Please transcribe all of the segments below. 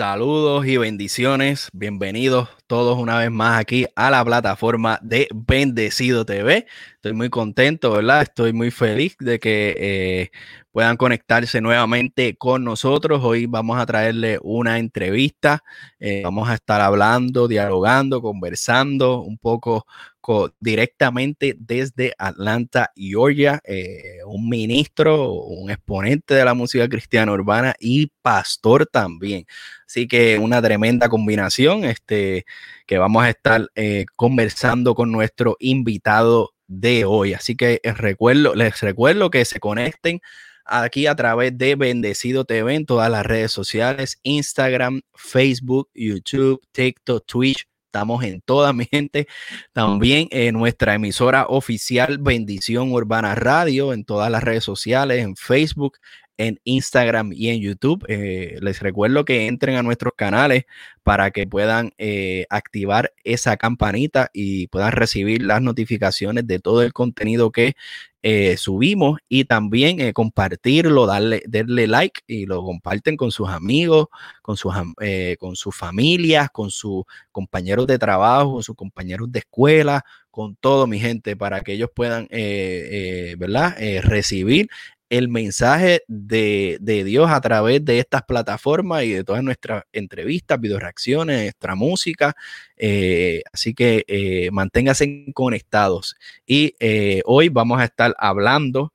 Saludos y bendiciones. Bienvenidos todos una vez más aquí a la plataforma de Bendecido TV. Estoy muy contento, ¿verdad? Estoy muy feliz de que eh, puedan conectarse nuevamente con nosotros. Hoy vamos a traerle una entrevista. Eh, vamos a estar hablando, dialogando, conversando un poco directamente desde Atlanta, Georgia, eh, un ministro, un exponente de la música cristiana urbana y pastor también. Así que una tremenda combinación este, que vamos a estar eh, conversando con nuestro invitado de hoy. Así que les recuerdo, les recuerdo que se conecten aquí a través de Bendecido TV en todas las redes sociales, Instagram, Facebook, YouTube, TikTok, Twitch, Estamos en toda mi gente. También en nuestra emisora oficial Bendición Urbana Radio, en todas las redes sociales, en Facebook, en Instagram y en YouTube. Eh, les recuerdo que entren a nuestros canales para que puedan eh, activar esa campanita y puedan recibir las notificaciones de todo el contenido que eh, subimos y también compartirlo, darle, darle like y lo comparten con sus amigos, con sus, con sus familias, con sus compañeros de trabajo, con sus compañeros de escuela, con todo mi gente para que ellos puedan, ¿verdad? recibir el mensaje de, Dios a través de estas plataformas y de todas nuestras entrevistas, video reacciones, nuestra música. Eh, así que eh, manténganse conectados. Y eh, hoy vamos a estar hablando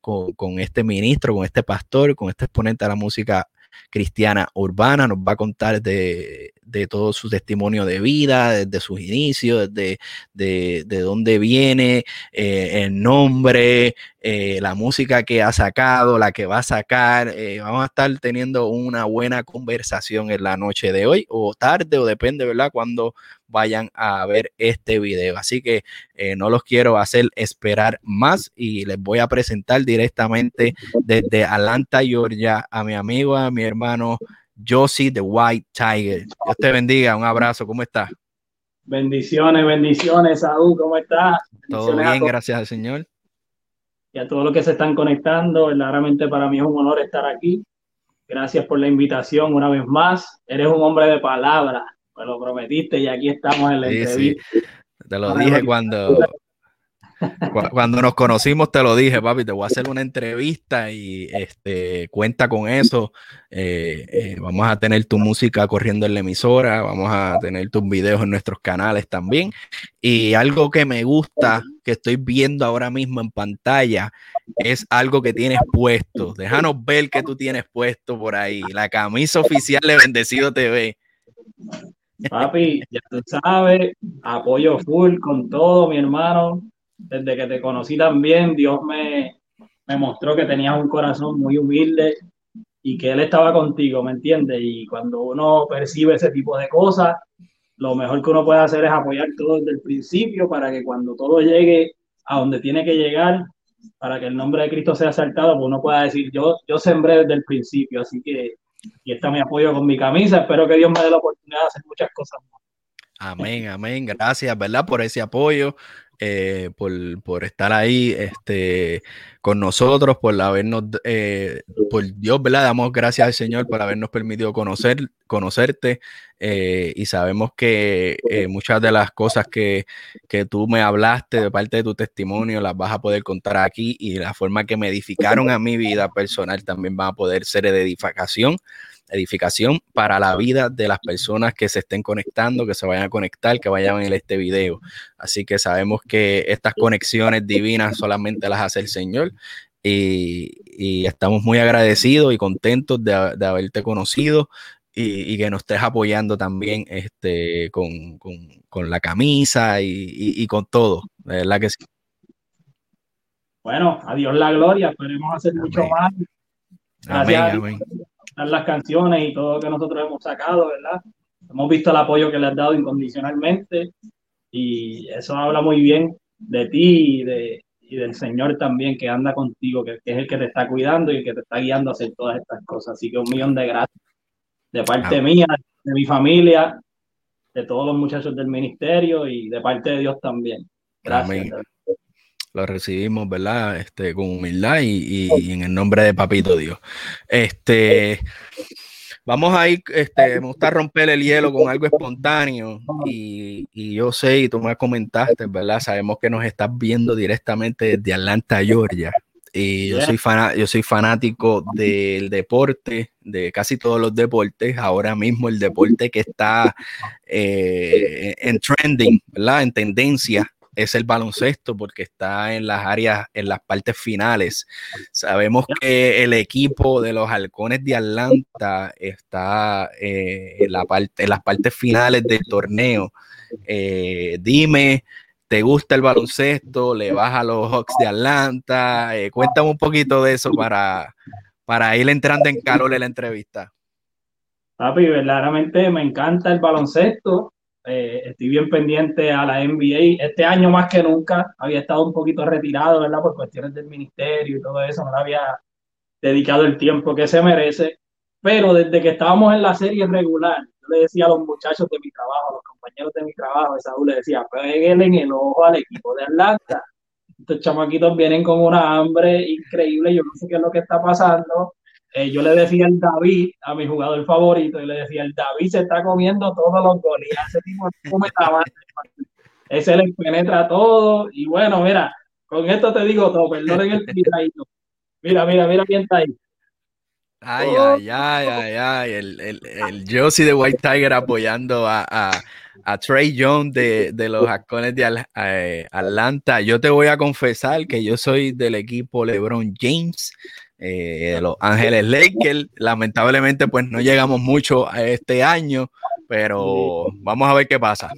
con, con, este ministro, con este pastor, con este exponente de la música cristiana urbana. Nos va a contar de, de todo su testimonio de vida, desde sus inicios, desde de, de dónde viene, eh, el nombre, eh, la música que ha sacado, la que va a sacar. Eh, vamos a estar teniendo una buena conversación en la noche de hoy o tarde o depende, ¿verdad? Cuando vayan a ver este video. Así que no los quiero hacer esperar más y les voy a presentar directamente desde Atlanta, Georgia, a mi amigo, a mi hermano Josie the White Tiger. Dios te bendiga, un abrazo, ¿cómo estás? Bendiciones, bendiciones, Saúl, ¿cómo estás? Todo bien, gracias al Señor. Y a todos los que se están conectando, verdaderamente para mí es un honor estar aquí. Gracias por la invitación una vez más. Eres un hombre de palabra, me lo prometiste y aquí estamos en la entrevista. Te lo dije cuando, cuando nos conocimos te lo dije, papi, te voy a hacer una entrevista y este, cuenta con eso. Eh, eh, vamos a tener tu música corriendo en la emisora, vamos a tener tus videos en nuestros canales también. Y algo que me gusta, que estoy viendo ahora mismo en pantalla, es algo que tienes puesto. Déjanos ver que tú tienes puesto por ahí. La camisa oficial de Bendecido TV. Papi, ya tú sabes, apoyo full con todo, mi hermano desde que te conocí también, Dios me, me mostró que tenías un corazón muy humilde y que Él estaba contigo, ¿me entiendes? Y cuando uno percibe ese tipo de cosas, lo mejor que uno puede hacer es apoyar todo desde el principio para que cuando todo llegue a donde tiene que llegar, para que el nombre de Cristo sea saltado, pues uno pueda decir, yo, yo sembré desde el principio, así que aquí está mi apoyo con mi camisa, espero que Dios me dé la oportunidad de hacer muchas cosas más. Amén, amén. Gracias, ¿verdad? Por ese apoyo. Eh, por, estar ahí este, con nosotros, por habernos, eh, por Dios, ¿verdad? Damos gracias al Señor por habernos permitido conocer, conocerte eh, y sabemos que muchas de las cosas que, que, tú me hablaste de parte de tu testimonio las vas a poder contar aquí y la forma que me edificaron a mi vida personal también va a poder ser de edificación edificación para la vida de las personas que se estén conectando, que se vayan a conectar, que vayan a ver este video. Así que sabemos que estas conexiones divinas solamente las hace el Señor y, estamos muy agradecidos y contentos de, haberte conocido y, que nos estés apoyando también este, con, la camisa y, con todo. De verdad que sí. Bueno, adiós la gloria, esperemos hacer mucho más. amén, amén las canciones y todo lo que nosotros hemos sacado, ¿verdad? Hemos visto el apoyo que le has dado incondicionalmente y eso habla muy bien de ti y, de, y del Señor también que anda contigo, que, es el que te está cuidando y el que te está guiando a hacer todas estas cosas. Así que un millón de gracias de parte mía, de mi familia, de todos los muchachos del ministerio y de parte de Dios también. Gracias lo recibimos, ¿verdad? Este, con humildad y, en el nombre de Papito Dios. Este, Vamos a ir, este, me gusta romper el hielo con algo espontáneo y, y, yo sé, y tú me comentaste, ¿verdad? Sabemos que nos estás viendo directamente desde Atlanta, Georgia. Y yo, soy yo soy fanático del deporte, de casi todos los deportes. Ahora mismo el deporte que está eh, en trending, ¿verdad? En tendencia es el baloncesto porque está en las áreas, en las partes finales. Sabemos que el equipo de los halcones de Atlanta está eh, en, la parte, en las partes finales del torneo. Eh, dime, ¿te gusta el baloncesto? ¿Le vas a los Hawks de Atlanta? Eh, cuéntame un poquito de eso para, para ir entrando en calor en la entrevista. Papi, verdaderamente me encanta el baloncesto. Eh, estoy bien pendiente a la NBA. Este año más que nunca había estado un poquito retirado, ¿verdad? Por cuestiones del ministerio y todo eso, no había dedicado el tiempo que se merece. Pero desde que estábamos en la serie regular, yo le decía a los muchachos de mi trabajo, a los compañeros de mi trabajo, Saúl le decía, peguen en el ojo al equipo de Atlanta. Estos chamaquitos vienen con una hambre increíble, yo no sé qué es lo que está pasando eh, yo le decía al David, a mi jugador favorito, y le decía, el David se está comiendo todos los goles, ese tipo ese le penetra todo, y bueno, mira, con esto te digo todo, perdonen el tiradito. Mira, mira, mira quién está ahí. Ay, ay, ay, ay, ay, el, el, el Josie de White Tiger apoyando a, a, a Trey Jones de, de los Halcones de eh, Atlanta. Yo te voy a confesar que yo soy del equipo LeBron James eh, Los Ángeles Lakers. Lamentablemente, pues no llegamos mucho a este año, pero vamos a ver qué pasa.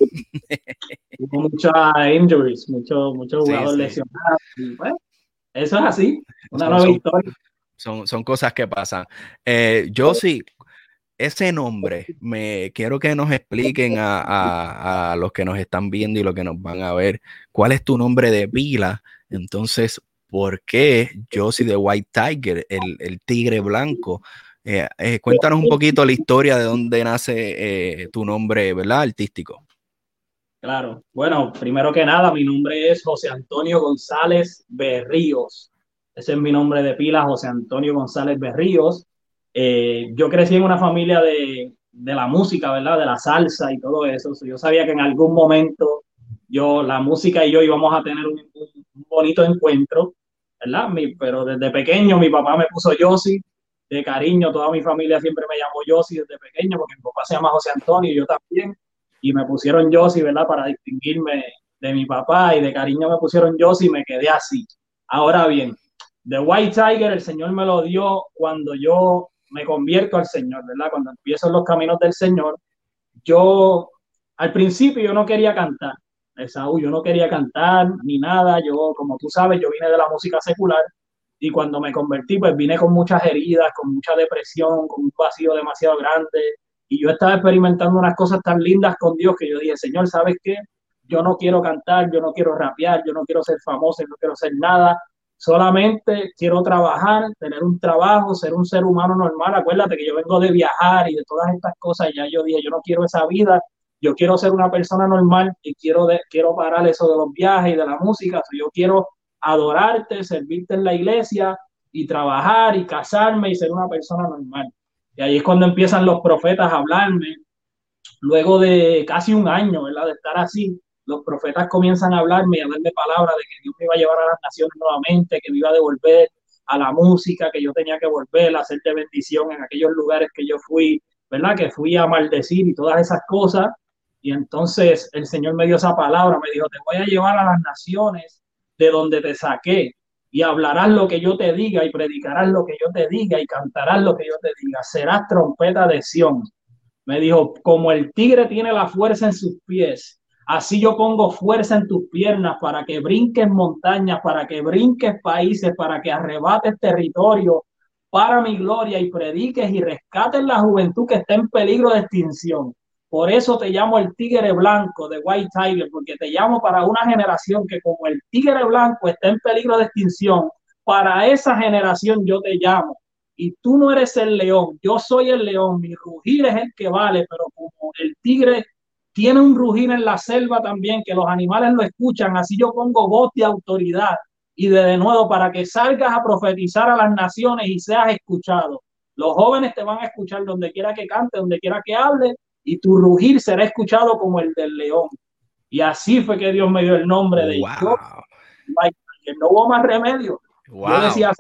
Muchas injuries, muchos mucho jugadores lesionados. Pues, eso es así, una nueva historia. Son, son, cosas que pasan. Eh, yo sí, ese nombre, me quiero que nos expliquen a, a, a, los que nos están viendo y los que nos van a ver, cuál es tu nombre de pila. Entonces, por qué Josie de White Tiger, el, tigre blanco. Eh, eh, cuéntanos un poquito la historia de dónde nace eh, tu nombre, ¿verdad? Artístico. Claro, bueno, primero que nada, mi nombre es José Antonio González Berríos. Ese es mi nombre de pila, José Antonio González Berríos. yo crecí en una familia de, de, la música, ¿verdad? De la salsa y todo eso. Yo sabía que en algún momento yo, la música y yo íbamos a tener un, un bonito encuentro. ¿verdad? pero desde pequeño mi papá me puso Yossi, de cariño, toda mi familia siempre me llamó Yossi desde pequeño, porque mi papá se llama José Antonio y yo también, y me pusieron Yossi, ¿verdad? Para distinguirme de mi papá y de cariño me pusieron Yossi y me quedé así. Ahora bien, The White Tiger el Señor me lo dio cuando yo me convierto al Señor, ¿verdad? Cuando empiezo los caminos del Señor, yo al principio yo no quería cantar, Saúl, yo no quería cantar ni nada, yo, como tú sabes, yo vine de la música secular y cuando me convertí, pues vine con muchas heridas, con mucha depresión, con un vacío demasiado grande y yo estaba experimentando unas cosas tan lindas con Dios que yo dije, Señor, ¿sabes qué? Yo no quiero cantar, yo no quiero rapear, yo no quiero ser famoso, no quiero ser nada, solamente quiero trabajar, tener un trabajo, ser un ser humano normal. Acuérdate que yo vengo de viajar y de todas estas cosas, ya yo dije, yo no quiero esa vida, yo quiero ser una persona normal y quiero, quiero parar eso de los viajes y de la música. yo quiero adorarte, servirte en la iglesia y trabajar y casarme y ser una persona normal. Y ahí es cuando empiezan los profetas a hablarme. Luego de casi un año, ¿verdad? De estar así, los profetas comienzan a hablarme y a darme palabras de que Dios me iba a llevar a las naciones nuevamente, que me iba a devolver a la música, que yo tenía que volver a hacerte bendición en aquellos lugares que yo fui, ¿verdad? Que fui a maldecir y todas esas cosas. Y entonces el Señor me dio esa palabra, me dijo, te voy a llevar a las naciones de donde te saqué y hablarás lo que yo te diga y predicarás lo que yo te diga y cantarás lo que yo te diga. Serás trompeta de Sión. Me dijo, como el tigre tiene la fuerza en sus pies, así yo pongo fuerza en tus piernas para que brinques montañas, para que brinques países, para que arrebates territorio para mi gloria y prediques y rescates la juventud que está en peligro de extinción. Por eso te llamo el tigre blanco de White Tiger, porque te llamo para una generación que como el tigre blanco está en peligro de extinción, para esa generación yo te llamo. Y tú no eres el león, yo soy el león, mi rugir es el que vale, pero como el tigre tiene un rugir en la selva también, que los animales lo escuchan, así yo pongo voz de autoridad y de, de nuevo para que salgas a profetizar a las naciones y seas escuchado. Los jóvenes te van a escuchar donde quiera que cante, donde quiera que hable, y tu rugir será escuchado como el del león. Y así fue que Dios me dio el nombre de wow. No hubo más remedio. Yo decía,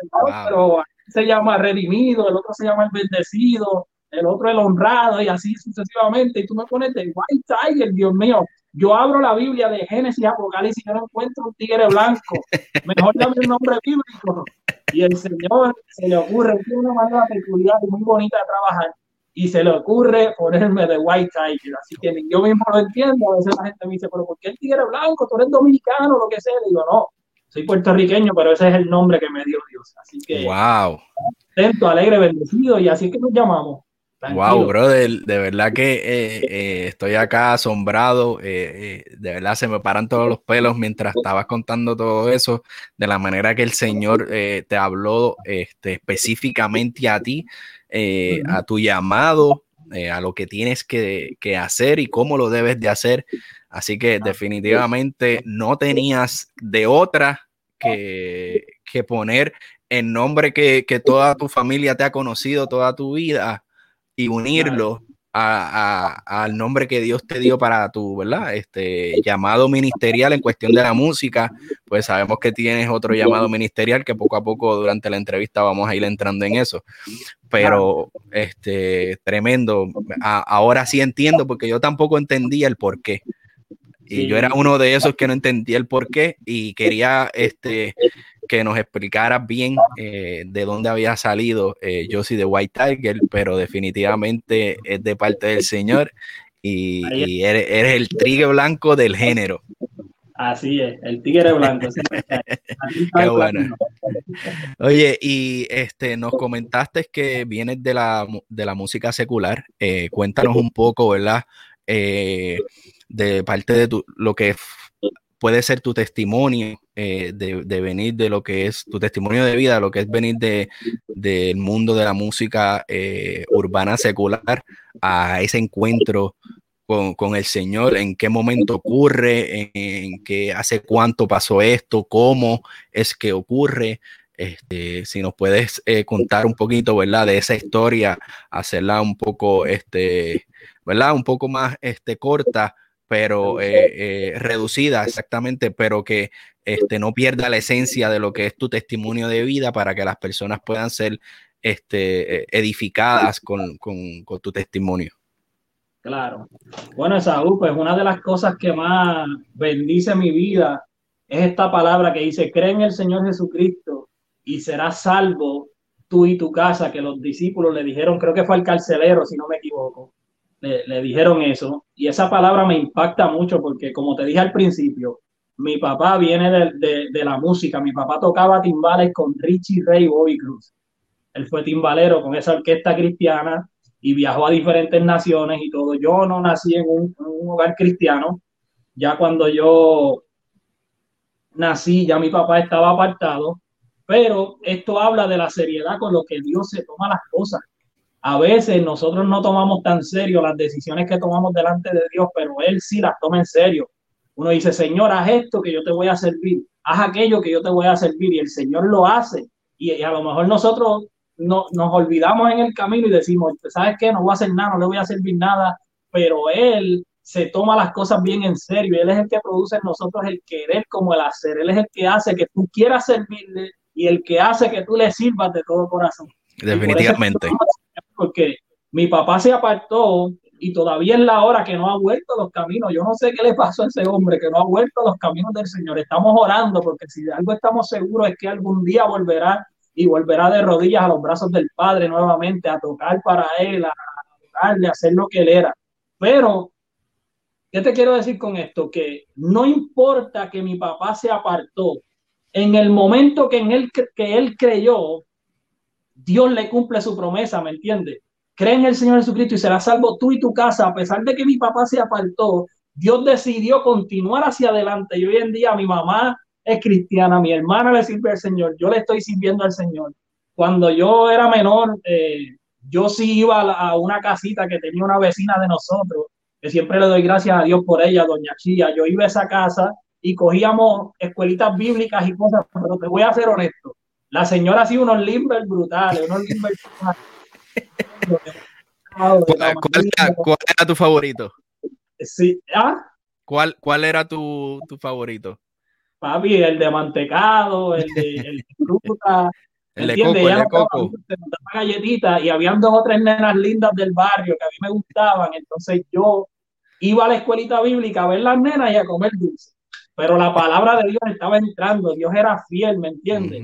pero se llama redimido, el otro se llama el bendecido, el otro el honrado, y así sucesivamente. Y tú me pones de White Tiger, Dios mío. Yo abro la Biblia de Génesis y Apocalipsis y no encuentro un tigre blanco. Mejor dame un nombre bíblico. Y el Señor se le ocurre, tiene una manera peculiar y muy bonita de trabajar y se le ocurre ponerme de White Tiger. Así que yo mismo lo entiendo. A veces la gente me dice, pero ¿por qué el tigre blanco? Tú eres dominicano, lo que sea. Le digo, no, soy puertorriqueño, pero ese es el nombre que me dio Dios. Así que, wow. Atento, alegre, bendecido, y así es que nos llamamos. Wow, brother, de verdad que eh, eh, estoy acá asombrado, eh, de verdad se me paran todos los pelos mientras estabas contando todo eso, de la manera que el Señor te habló este, específicamente a ti, a tu llamado, a lo que tienes que, hacer y cómo lo debes de hacer. Así que definitivamente no tenías de otra que, que poner el nombre que, que, toda tu familia te ha conocido toda tu vida y unirlo al nombre que Dios te dio para tu, ¿verdad? Este llamado ministerial en cuestión de la música, pues sabemos que tienes otro llamado ministerial que poco a poco durante la entrevista vamos a ir entrando en eso. Pero, este, tremendo. ahora sí entiendo porque yo tampoco entendía el por qué. Y yo era uno de esos que no entendía el por qué y quería este, que nos explicaras bien eh, de dónde había salido eh, Josie de White Tiger, pero definitivamente es de parte del Señor y, eres, el tigre blanco del género. Así es, el tigre blanco. Qué bueno. Oye, y este, nos comentaste que vienes de la, de la música secular. Eh, cuéntanos un poco, ¿verdad? Eh, de parte de tu, lo que puede ser tu testimonio eh, de, venir de lo que es tu testimonio de vida, lo que es venir de, del mundo de la música eh, urbana secular a ese encuentro con, el Señor, en qué momento ocurre, en, qué hace cuánto pasó esto, cómo es que ocurre. Este, si nos puedes eh, contar un poquito, ¿verdad? De esa historia, hacerla un poco, este, ¿verdad? Un poco más este, corta, pero eh, eh, reducida exactamente, pero que este, no pierda la esencia de lo que es tu testimonio de vida para que las personas puedan ser este, edificadas con, tu testimonio. Claro. Bueno, Saúl, pues una de las cosas que más bendice mi vida es esta palabra que dice, cree en el Señor Jesucristo y serás salvo tú y tu casa, que los discípulos le dijeron, creo que fue al carcelero, si no me equivoco le, dijeron eso. Y esa palabra me impacta mucho porque, como te dije al principio, mi papá viene de, de, la música. Mi papá tocaba timbales con Richie Ray y Bobby Cruz. Él fue timbalero con esa orquesta cristiana y viajó a diferentes naciones y todo. Yo no nací en un, un hogar cristiano. Ya cuando yo nací, ya mi papá estaba apartado. Pero esto habla de la seriedad con lo que Dios se toma las cosas a veces nosotros no tomamos tan serio las decisiones que tomamos delante de Dios, pero Él sí las toma en serio. Uno dice, Señor, haz esto que yo te voy a servir, haz aquello que yo te voy a servir, y el Señor lo hace. Y, a lo mejor nosotros no, nos olvidamos en el camino y decimos, ¿sabes qué? No voy a hacer nada, no le voy a servir nada, pero Él se toma las cosas bien en serio. Él es el que produce en nosotros el querer como el hacer. Él es el que hace que tú quieras servirle y el que hace que tú le sirvas de todo corazón. Definitivamente porque mi papá se apartó y todavía es la hora que no ha vuelto a los caminos. Yo no sé qué le pasó a ese hombre que no ha vuelto a los caminos del Señor. Estamos orando porque si de algo estamos seguros es que algún día volverá y volverá de rodillas a los brazos del Padre nuevamente a tocar para él, a darle, a hacer lo que él era. Pero, ¿qué te quiero decir con esto? Que no importa que mi papá se apartó, en el momento que, en él, que él creyó, Dios le cumple su promesa, ¿me entiendes? Cree en el Señor Jesucristo y será salvo tú y tu casa. A pesar de que mi papá se apartó, Dios decidió continuar hacia adelante. Y hoy en día mi mamá es cristiana, mi hermana le sirve al Señor, yo le estoy sirviendo al Señor. Cuando yo era menor, eh, yo sí iba a, una casita que tenía una vecina de nosotros, que siempre le doy gracias a Dios por ella, doña Chía. Yo iba a esa casa y cogíamos escuelitas bíblicas y cosas, pero te voy a ser honesto la señora hacía unos limbers brutales, unos limbers ¿Cuál, era, tu favorito? Sí, ¿ah? ¿Cuál, ¿Cuál era tu, tu favorito? Papi, el de mantecado, el de, el fruta. el de coco, el de coco. galletita y habían dos o tres nenas lindas del barrio que a mí me gustaban. Entonces yo iba a la escuelita bíblica a ver las nenas y a comer dulce. Pero la palabra de Dios estaba entrando, Dios era fiel, ¿me entiendes?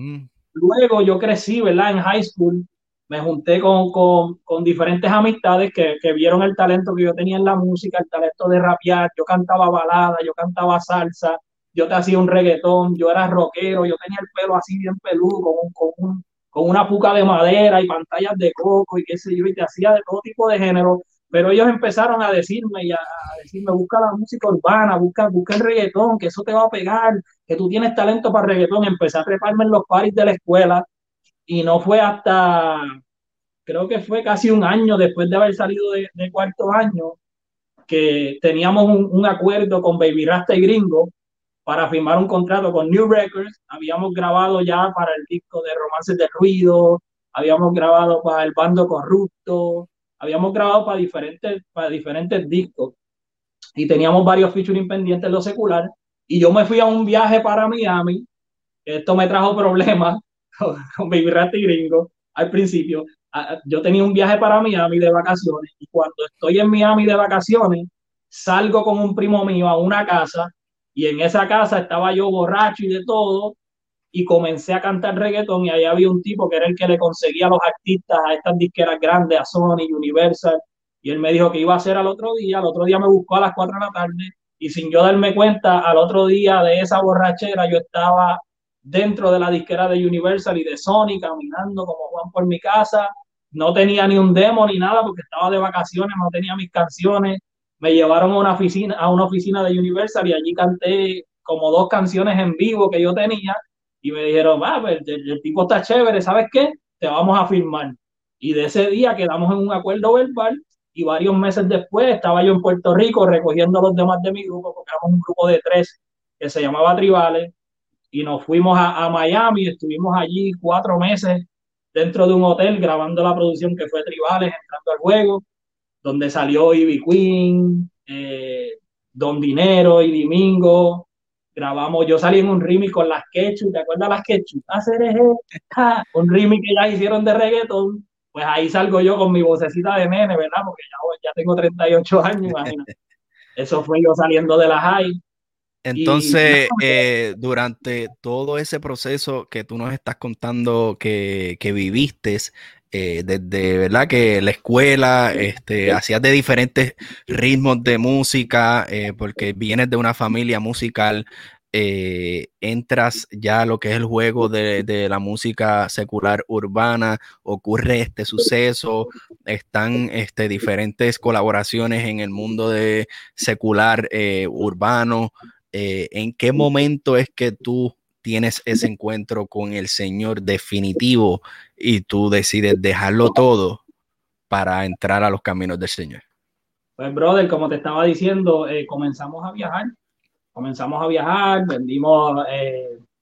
Luego yo crecí, ¿verdad? En high school me junté con, con, con diferentes amistades que, que, vieron el talento que yo tenía en la música, el talento de rapear. Yo cantaba balada, yo cantaba salsa, yo te hacía un reggaetón, yo era rockero, yo tenía el pelo así bien peludo, con, con, un, con una puca de madera y pantallas de coco y qué sé yo, y te hacía de todo tipo de género. Pero ellos empezaron a decirme y a, decirme, busca la música urbana, busca, busca el reggaetón, que eso te va a pegar, que tú tienes talento para reggaetón. Empecé a treparme en los paris de la escuela y no fue hasta, creo que fue casi un año después de haber salido de, cuarto año, que teníamos un, acuerdo con Baby Rasta y Gringo para firmar un contrato con New Records. Habíamos grabado ya para el disco de Romances de Ruido, habíamos grabado para el Bando Corrupto, habíamos grabado para diferentes, para diferentes discos y teníamos varios featuring pendientes en lo secular. Y yo me fui a un viaje para Miami. Esto me trajo problemas con Baby Rat y Gringo al principio. Yo tenía un viaje para Miami de vacaciones y cuando estoy en Miami de vacaciones, salgo con un primo mío a una casa y en esa casa estaba yo borracho y de todo y comencé a cantar reggaeton y ahí había un tipo que era el que le conseguía a los artistas a estas disqueras grandes, a Sony, Universal, y él me dijo que iba a hacer al otro día, al otro día me buscó a las 4 de la tarde y sin yo darme cuenta, al otro día de esa borrachera yo estaba dentro de la disquera de Universal y de Sony, caminando como Juan por mi casa. No tenía ni un demo ni nada porque estaba de vacaciones, no tenía mis canciones. Me llevaron a una oficina, a una oficina de Universal y allí canté como dos canciones en vivo que yo tenía y me dijeron, va, pues, el, tipo está chévere, ¿sabes qué? Te vamos a firmar. Y de ese día quedamos en un acuerdo verbal y varios meses después estaba yo en Puerto Rico recogiendo a los demás de mi grupo, porque éramos un grupo de tres que se llamaba Tribales, y nos fuimos a, a Miami, estuvimos allí cuatro meses dentro de un hotel grabando la producción que fue Tribales, entrando al juego, donde salió Ivy Queen, eh, Don Dinero y Domingo. Grabamos, yo salí en un remix con las Quechus, ¿te acuerdas las Quechus? Hacer un remix que ya hicieron de reggaeton. Pues ahí salgo yo con mi vocecita de nene, ¿verdad? Porque ya, ya tengo 38 años, imagínate. Eso fue yo saliendo de la high. Entonces, eh, durante todo ese proceso que tú nos estás contando que, que viviste, eh, desde verdad que la escuela, este, hacías de diferentes ritmos de música, eh, porque vienes de una familia musical, entras ya a lo que es el juego de, de, la música secular urbana, ocurre este suceso, están este, diferentes colaboraciones en el mundo de secular urbano. Eh, ¿en qué momento es que tú tienes ese encuentro con el Señor definitivo y tú decides dejarlo todo para entrar a los caminos del Señor? Pues, brother, como te estaba diciendo, eh, comenzamos a viajar. Comenzamos a viajar, vendimos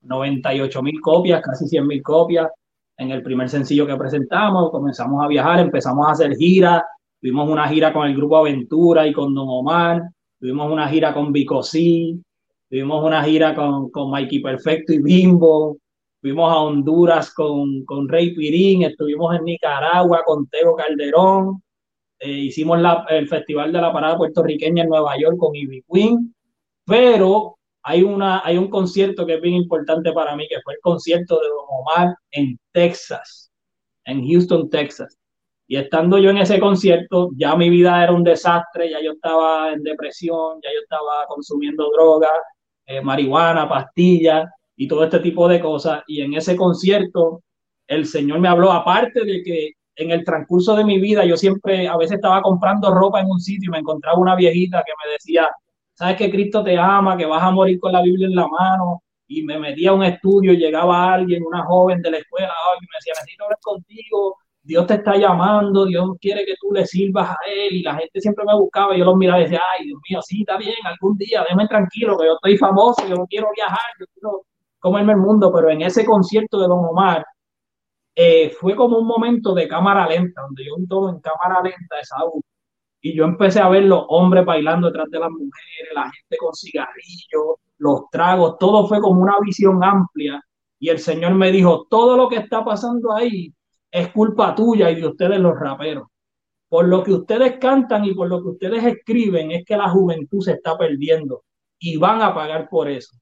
98 eh, mil copias, casi 100 mil copias en el primer sencillo que presentamos. Comenzamos a viajar, empezamos a hacer giras. Tuvimos una gira con el grupo Aventura y con Don Omar. Tuvimos una gira con Bicosí. Tuvimos una gira con, con Mikey Perfecto y Bimbo. Fuimos a Honduras con, con Rey Pirín. Estuvimos en Nicaragua con Teo Calderón. Eh, hicimos la, el Festival de la Parada Puertorriqueña en Nueva York con Ivy Queen. Pero hay, una, hay un concierto que es bien importante para mí, que fue el concierto de Don Omar en Texas, en Houston, Texas. Y estando yo en ese concierto, ya mi vida era un desastre, ya yo estaba en depresión, ya yo estaba consumiendo drogas, eh, marihuana, pastillas y todo este tipo de cosas. Y en ese concierto, el Señor me habló, aparte de que en el transcurso de mi vida yo siempre, a veces estaba comprando ropa en un sitio y me encontraba una viejita que me decía, sabes que Cristo te ama, que vas a morir con la Biblia en la mano. Y me metía a un estudio, llegaba alguien, una joven de la escuela, y me decía, necesito hablar contigo, Dios te está llamando, Dios quiere que tú le sirvas a Él y la gente siempre me buscaba y yo los miraba y decía, ay, Dios mío, sí, está bien, algún día, déjame tranquilo, que yo estoy famoso, yo quiero viajar, yo quiero comerme el mundo, pero en ese concierto de Don Omar, eh, fue como un momento de cámara lenta, donde yo todo en cámara lenta, esa y yo empecé a ver los hombres bailando detrás de las mujeres, la gente con cigarrillos, los tragos, todo fue como una visión amplia. Y el Señor me dijo, todo lo que está pasando ahí es culpa tuya y de ustedes los raperos. Por lo que ustedes cantan y por lo que ustedes escriben es que la juventud se está perdiendo y van a pagar por eso.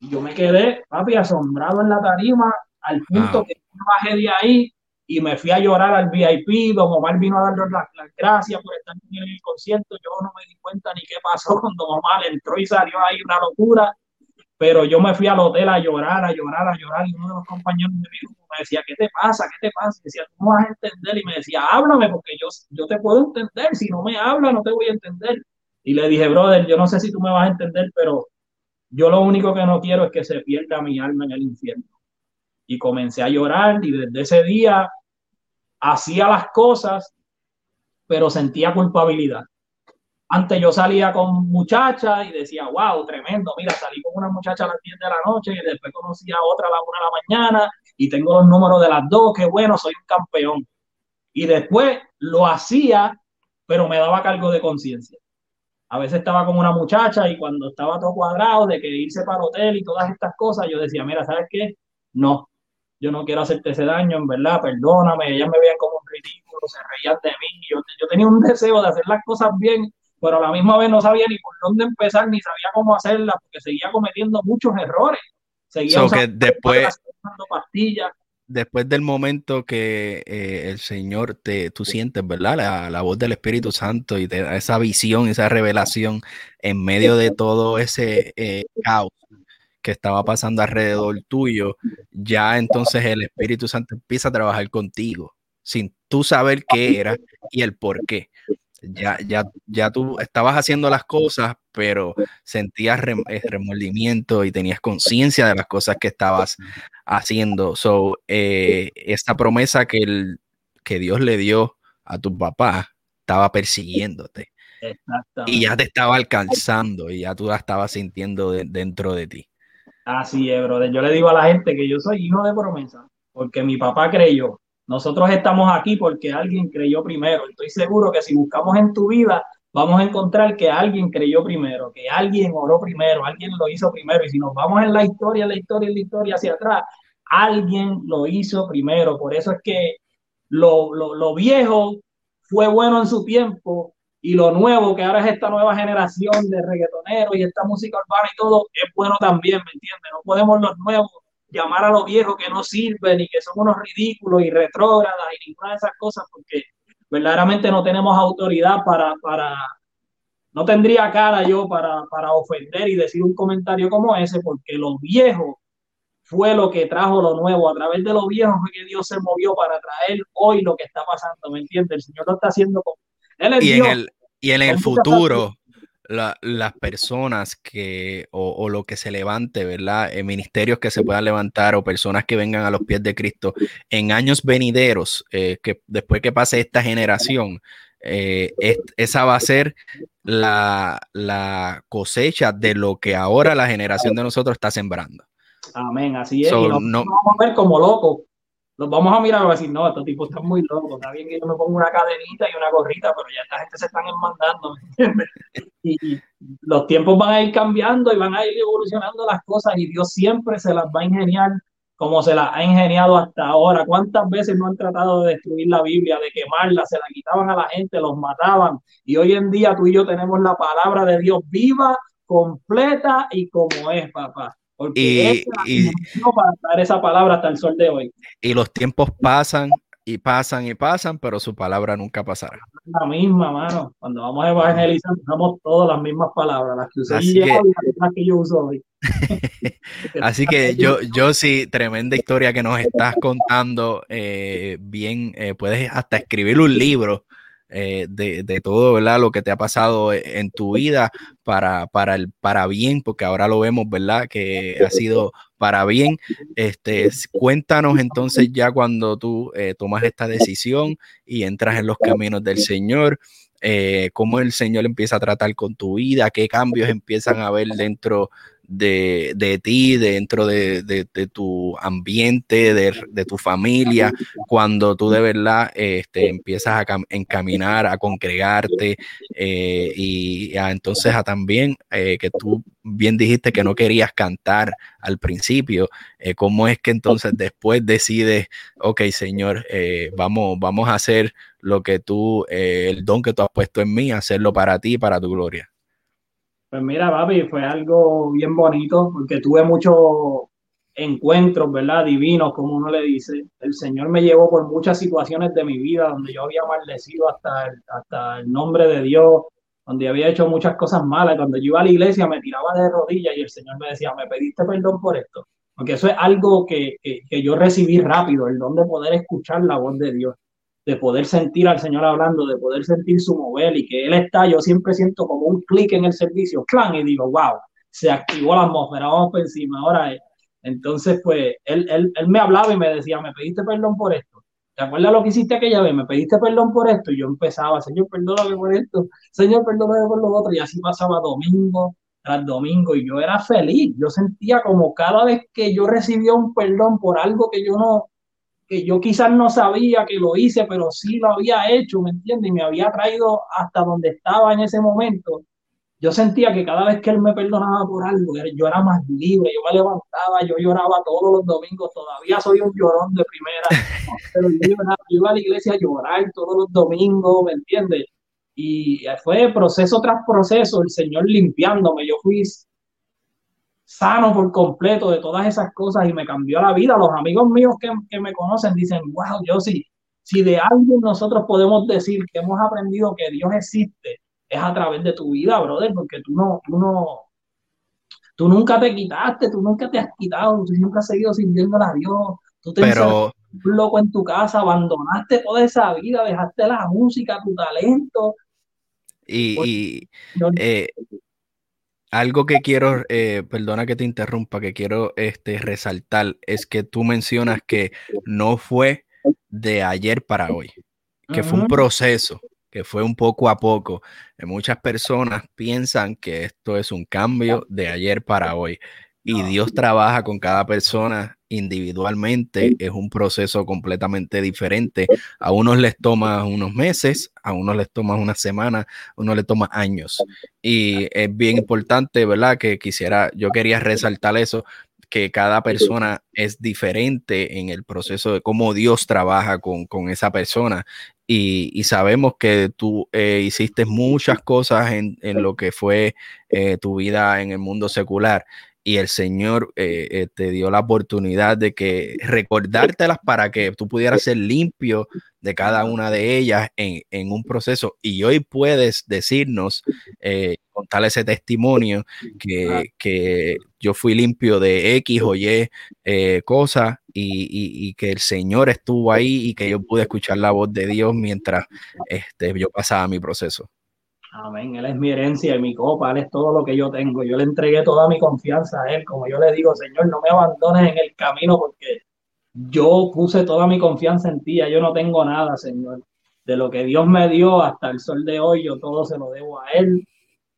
Y yo me quedé, papi, asombrado en la tarima al punto que me bajé de ahí y me fui a llorar al VIP, Don Omar vino a darle las, gracias por estar en el concierto, yo no me di cuenta ni qué pasó cuando Don Omar entró y salió ahí una locura, pero yo me fui al hotel a llorar, a llorar, a llorar, y uno de los compañeros de mi grupo me decía, ¿qué te pasa? ¿Qué te pasa? Y decía, tú no vas a entender, y me decía, háblame, porque yo, yo te puedo entender, si no me habla no te voy a entender. Y le dije, brother, yo no sé si tú me vas a entender, pero yo lo único que no quiero es que se pierda mi alma en el infierno. Y comencé a llorar y desde ese día hacía las cosas, pero sentía culpabilidad. Antes yo salía con muchachas y decía, wow, tremendo, mira, salí con una muchacha a las 10 de la noche y después conocí a otra a las 1 de la mañana y tengo los números de las dos, qué bueno, soy un campeón. Y después lo hacía, pero me daba cargo de conciencia. A veces estaba con una muchacha y cuando estaba todo cuadrado de que irse para el hotel y todas estas cosas, yo decía, mira, ¿sabes qué? No, yo no quiero hacerte ese daño, en verdad, perdóname, ellas me veían como un ridículo, se reían de mí, yo, yo tenía un deseo de hacer las cosas bien, pero a la misma vez no sabía ni por dónde empezar, ni sabía cómo hacerlas, porque seguía cometiendo muchos errores. Seguía que después, pastillas. Después del momento que eh, el Señor te, tú sientes, ¿verdad? La, la, voz del Espíritu Santo y te da esa visión, esa revelación en medio de todo ese eh, caos que estaba pasando alrededor tuyo, ya entonces el Espíritu Santo empieza a trabajar contigo, sin tú saber qué era y el por qué. Ya, ya, ya tú estabas haciendo las cosas, pero sentías eh, remordimiento y tenías conciencia de las cosas que estabas haciendo. So, eh, esta promesa que, el, que Dios le dio a tu papá estaba persiguiéndote. Y ya te estaba alcanzando y ya tú la estabas sintiendo dentro de ti. Así es, brother. Yo le digo a la gente que yo soy hijo de promesa, porque mi papá creyó. Nosotros estamos aquí porque alguien creyó primero. Estoy seguro que si buscamos en tu vida, vamos a encontrar que alguien creyó primero, que alguien oró primero, alguien lo hizo primero. Y si nos vamos en la historia, la historia, en la historia hacia atrás, alguien lo hizo primero. Por eso es que lo, lo, lo viejo fue bueno en su tiempo, y lo nuevo que ahora es esta nueva generación de reggaetoneros y esta música urbana y todo, es bueno también, ¿me entiendes? No podemos los nuevos llamar a los viejos que no sirven y que son unos ridículos y retrógradas y ninguna de esas cosas porque verdaderamente no tenemos autoridad para, para no tendría cara yo para, para ofender y decir un comentario como ese porque lo viejo fue lo que trajo lo nuevo. A través de lo viejo fue que Dios se movió para traer hoy lo que está pasando, ¿me entiendes? El Señor lo está haciendo con y, en el, y en el futuro, las personas que, o, lo que se levante, ¿verdad? En ministerios que se puedan levantar o personas que vengan a los pies de Cristo en años venideros, eh, que después que pase esta generación, eh, esa va a ser la, la, cosecha de lo que ahora la generación de nosotros está sembrando. Amén, así es. y no, vamos a ver como locos los vamos a mirar y a decir, no, estos tipos están muy locos, está bien que yo me pongo una cadenita y una gorrita, pero ya esta gente se están enmandando. Y, los tiempos van a ir cambiando y van a ir evolucionando las cosas y Dios siempre se las va a ingeniar como se las ha ingeniado hasta ahora. ¿Cuántas veces no han tratado de destruir la Biblia, de quemarla, se la quitaban a la gente, los mataban? Y hoy en día tú y yo tenemos la palabra de Dios viva, completa y como es, papá y, para dar esa palabra hasta el sol de hoy. Y los tiempos pasan y pasan y pasan, pero su palabra nunca pasará. La misma, mano. Cuando vamos a evangelizar, usamos todas las mismas palabras, las que usé Así que, y las que yo uso hoy. Así que yo, yo sí, tremenda historia que nos estás contando. Eh, bien, eh, puedes hasta escribir un libro eh, de, todo, ¿verdad? Lo que te ha pasado en tu vida para, para, el, para bien, porque ahora lo vemos, ¿verdad? Que ha sido para bien. Este, cuéntanos entonces ya cuando tú eh, tomas esta decisión y entras en los caminos del Señor, eh, cómo el Señor empieza a tratar con tu vida, qué cambios empiezan a haber dentro de, de ti, dentro de, de, tu ambiente, de, tu familia, cuando tú de verdad este, empiezas a encaminar, a congregarte eh, y entonces a también eh, que tú bien dijiste que no querías cantar al principio, eh, ¿cómo es que entonces después decides, ok, Señor, vamos, vamos a hacer lo que tú, el don que tú has puesto en mí, hacerlo para ti, para tu gloria? Pues mira, papi, fue algo bien bonito porque tuve muchos encuentros, ¿verdad? Divinos, como uno le dice. El Señor me llevó por muchas situaciones de mi vida donde yo había maldecido hasta el, hasta el nombre de Dios, donde había hecho muchas cosas malas. Cuando yo iba a la iglesia me tiraba de rodillas y el Señor me decía, ¿me pediste perdón por esto? Porque eso es algo que, que, que yo recibí rápido, el don de poder escuchar la voz de Dios de poder sentir al Señor hablando, de poder sentir su mover y que Él está, yo siempre siento como un clic en el servicio, clan, y digo, wow, se activó la atmósfera, vamos por encima, ahora es. Entonces, pues, él, él, él, me hablaba y me decía, me pediste perdón por esto. ¿Te acuerdas lo que hiciste aquella vez? Me pediste perdón por esto. Y yo empezaba, Señor, perdóname por esto. Señor, perdóname por lo otro. Y así pasaba domingo tras domingo. Y yo era feliz. Yo sentía como cada vez que yo recibía un perdón por algo que yo no, que yo quizás no sabía que lo hice, pero sí lo había hecho, ¿me entiendes? Y me había traído hasta donde estaba en ese momento. Yo sentía que cada vez que él me perdonaba por algo, yo era más libre, yo me levantaba, yo lloraba todos los domingos, todavía soy un llorón de primera, pero yo, iba a la iglesia a llorar todos los domingos, ¿me entiendes? Y fue proceso tras proceso, el Señor limpiándome, yo fui sano por completo de todas esas cosas y me cambió la vida. Los amigos míos que, que me conocen dicen, wow, yo sí, si de alguien nosotros podemos decir que hemos aprendido que Dios existe, es a través de tu vida, brother, porque tú no, tú no, tú nunca te quitaste, tú nunca te has quitado, tú siempre has seguido sirviendo a Dios, tú te Pero... un loco en tu casa, abandonaste toda esa vida, dejaste la música, tu talento. Y, eh, algo que quiero, eh, perdona que te interrumpa, que quiero este, resaltar es que tú mencionas que no fue de ayer para hoy, que fue un proceso, que fue un poco a poco. Eh, muchas personas piensan que esto es un cambio de ayer para hoy y Dios trabaja con cada persona individualmente, es un proceso completamente diferente. A unos les toma unos meses, a unos les toma una semana, a unos les toma años. Y es bien importante, ¿verdad? Que quisiera, yo quería resaltar eso, que cada persona es diferente en el proceso de cómo Dios trabaja con, esa persona. Y, sabemos que tú eh, hiciste muchas cosas en, lo que fue eh, tu vida en el mundo secular y el Señor eh, eh, te dio la oportunidad de que recordártelas para que tú pudieras ser limpio de cada una de ellas en, un proceso. Y hoy puedes decirnos, eh, contar ese testimonio que, yo fui limpio de X o Y cosas y, que el Señor estuvo ahí y que yo pude escuchar la voz de Dios mientras este, yo pasaba mi proceso. Amén. Él es mi herencia y mi copa, Él es todo lo que yo tengo. Yo le entregué toda mi confianza a Él. Como yo le digo, Señor, no me abandones en el camino porque yo puse toda mi confianza en ti. yo no tengo nada, Señor. De lo que Dios me dio hasta el sol de hoy, yo todo se lo debo a Él.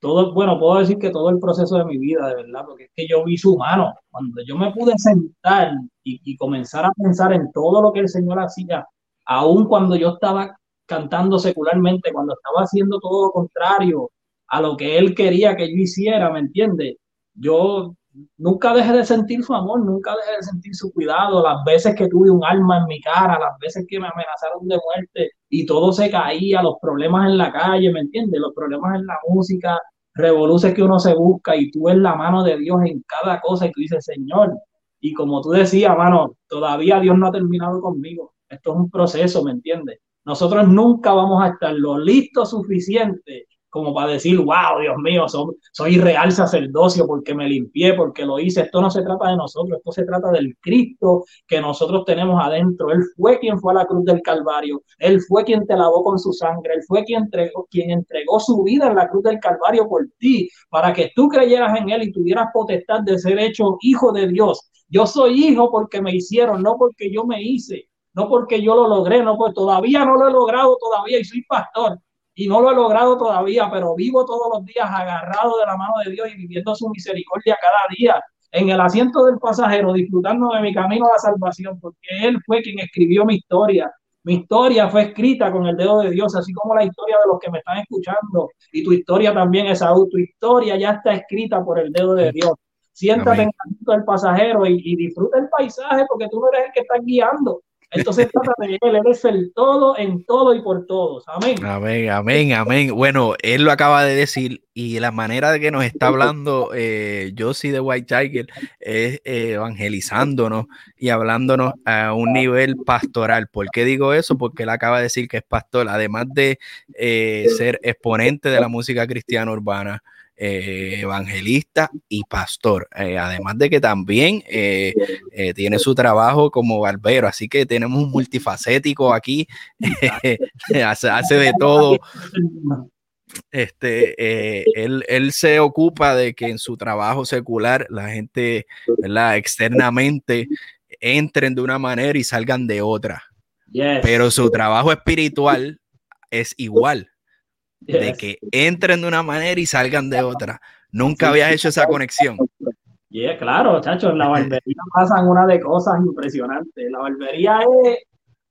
Todo, bueno, puedo decir que todo el proceso de mi vida, de verdad, porque es que yo vi su mano. Cuando yo me pude sentar y, y comenzar a pensar en todo lo que el Señor hacía, aun cuando yo estaba cantando secularmente, cuando estaba haciendo todo lo contrario a lo que él quería que yo hiciera, ¿me entiendes? Yo nunca dejé de sentir su amor, nunca dejé de sentir su cuidado, las veces que tuve un alma en mi cara, las veces que me amenazaron de muerte y todo se caía, los problemas en la calle, ¿me entiendes? Los problemas en la música, revoluciones que uno se busca y tú ves la mano de Dios en cada cosa y tú dices, Señor, y como tú decías, mano, todavía Dios no ha terminado conmigo, esto es un proceso, ¿me entiendes? Nosotros nunca vamos a estar lo listo suficiente como para decir, wow, Dios mío, soy, real sacerdocio porque me limpié, porque lo hice. Esto no se trata de nosotros, esto se trata del Cristo que nosotros tenemos adentro. Él fue quien fue a la cruz del Calvario, Él fue quien te lavó con su sangre, Él fue quien entregó, quien entregó su vida en la cruz del Calvario por ti, para que tú creyeras en Él y tuvieras potestad de ser hecho hijo de Dios. Yo soy hijo porque me hicieron, no porque yo me hice no porque yo lo logré, no, pues todavía no lo he logrado todavía y soy pastor, y no lo he logrado todavía, pero vivo todos los días agarrado de la mano de Dios y viviendo su misericordia cada día en el asiento del pasajero, disfrutando de mi camino a la salvación, porque Él fue quien escribió mi historia. Mi historia fue escrita con el dedo de Dios, así como la historia de los que me están escuchando. Y tu historia también, es tu historia ya está escrita por el dedo de Dios. Siéntate en el asiento del pasajero y, y disfruta el paisaje, porque tú no eres el que está guiando entonces trata de él, él es el todo en todo y por todos. Amén. Amén, amén, amén. Bueno, él lo acaba de decir y la manera de que nos está hablando eh, Josie de White Tiger es eh, evangelizándonos y hablándonos a un nivel pastoral. ¿Por qué digo eso? Porque él acaba de decir que es pastor, además de eh, ser exponente de la música cristiana urbana. Eh, evangelista y pastor, eh, además de que también eh, tiene su trabajo como barbero, así que tenemos un multifacético aquí, hace, de todo. Este, él, él, se ocupa de que en su trabajo secular la gente, ¿verdad? externamente entren de una manera y salgan de otra. Pero su trabajo espiritual es igual de que entren de una manera y salgan de otra. Nunca habías hecho esa conexión. Yeah, claro, chacho, en la barbería pasan una de cosas impresionantes. La barbería es,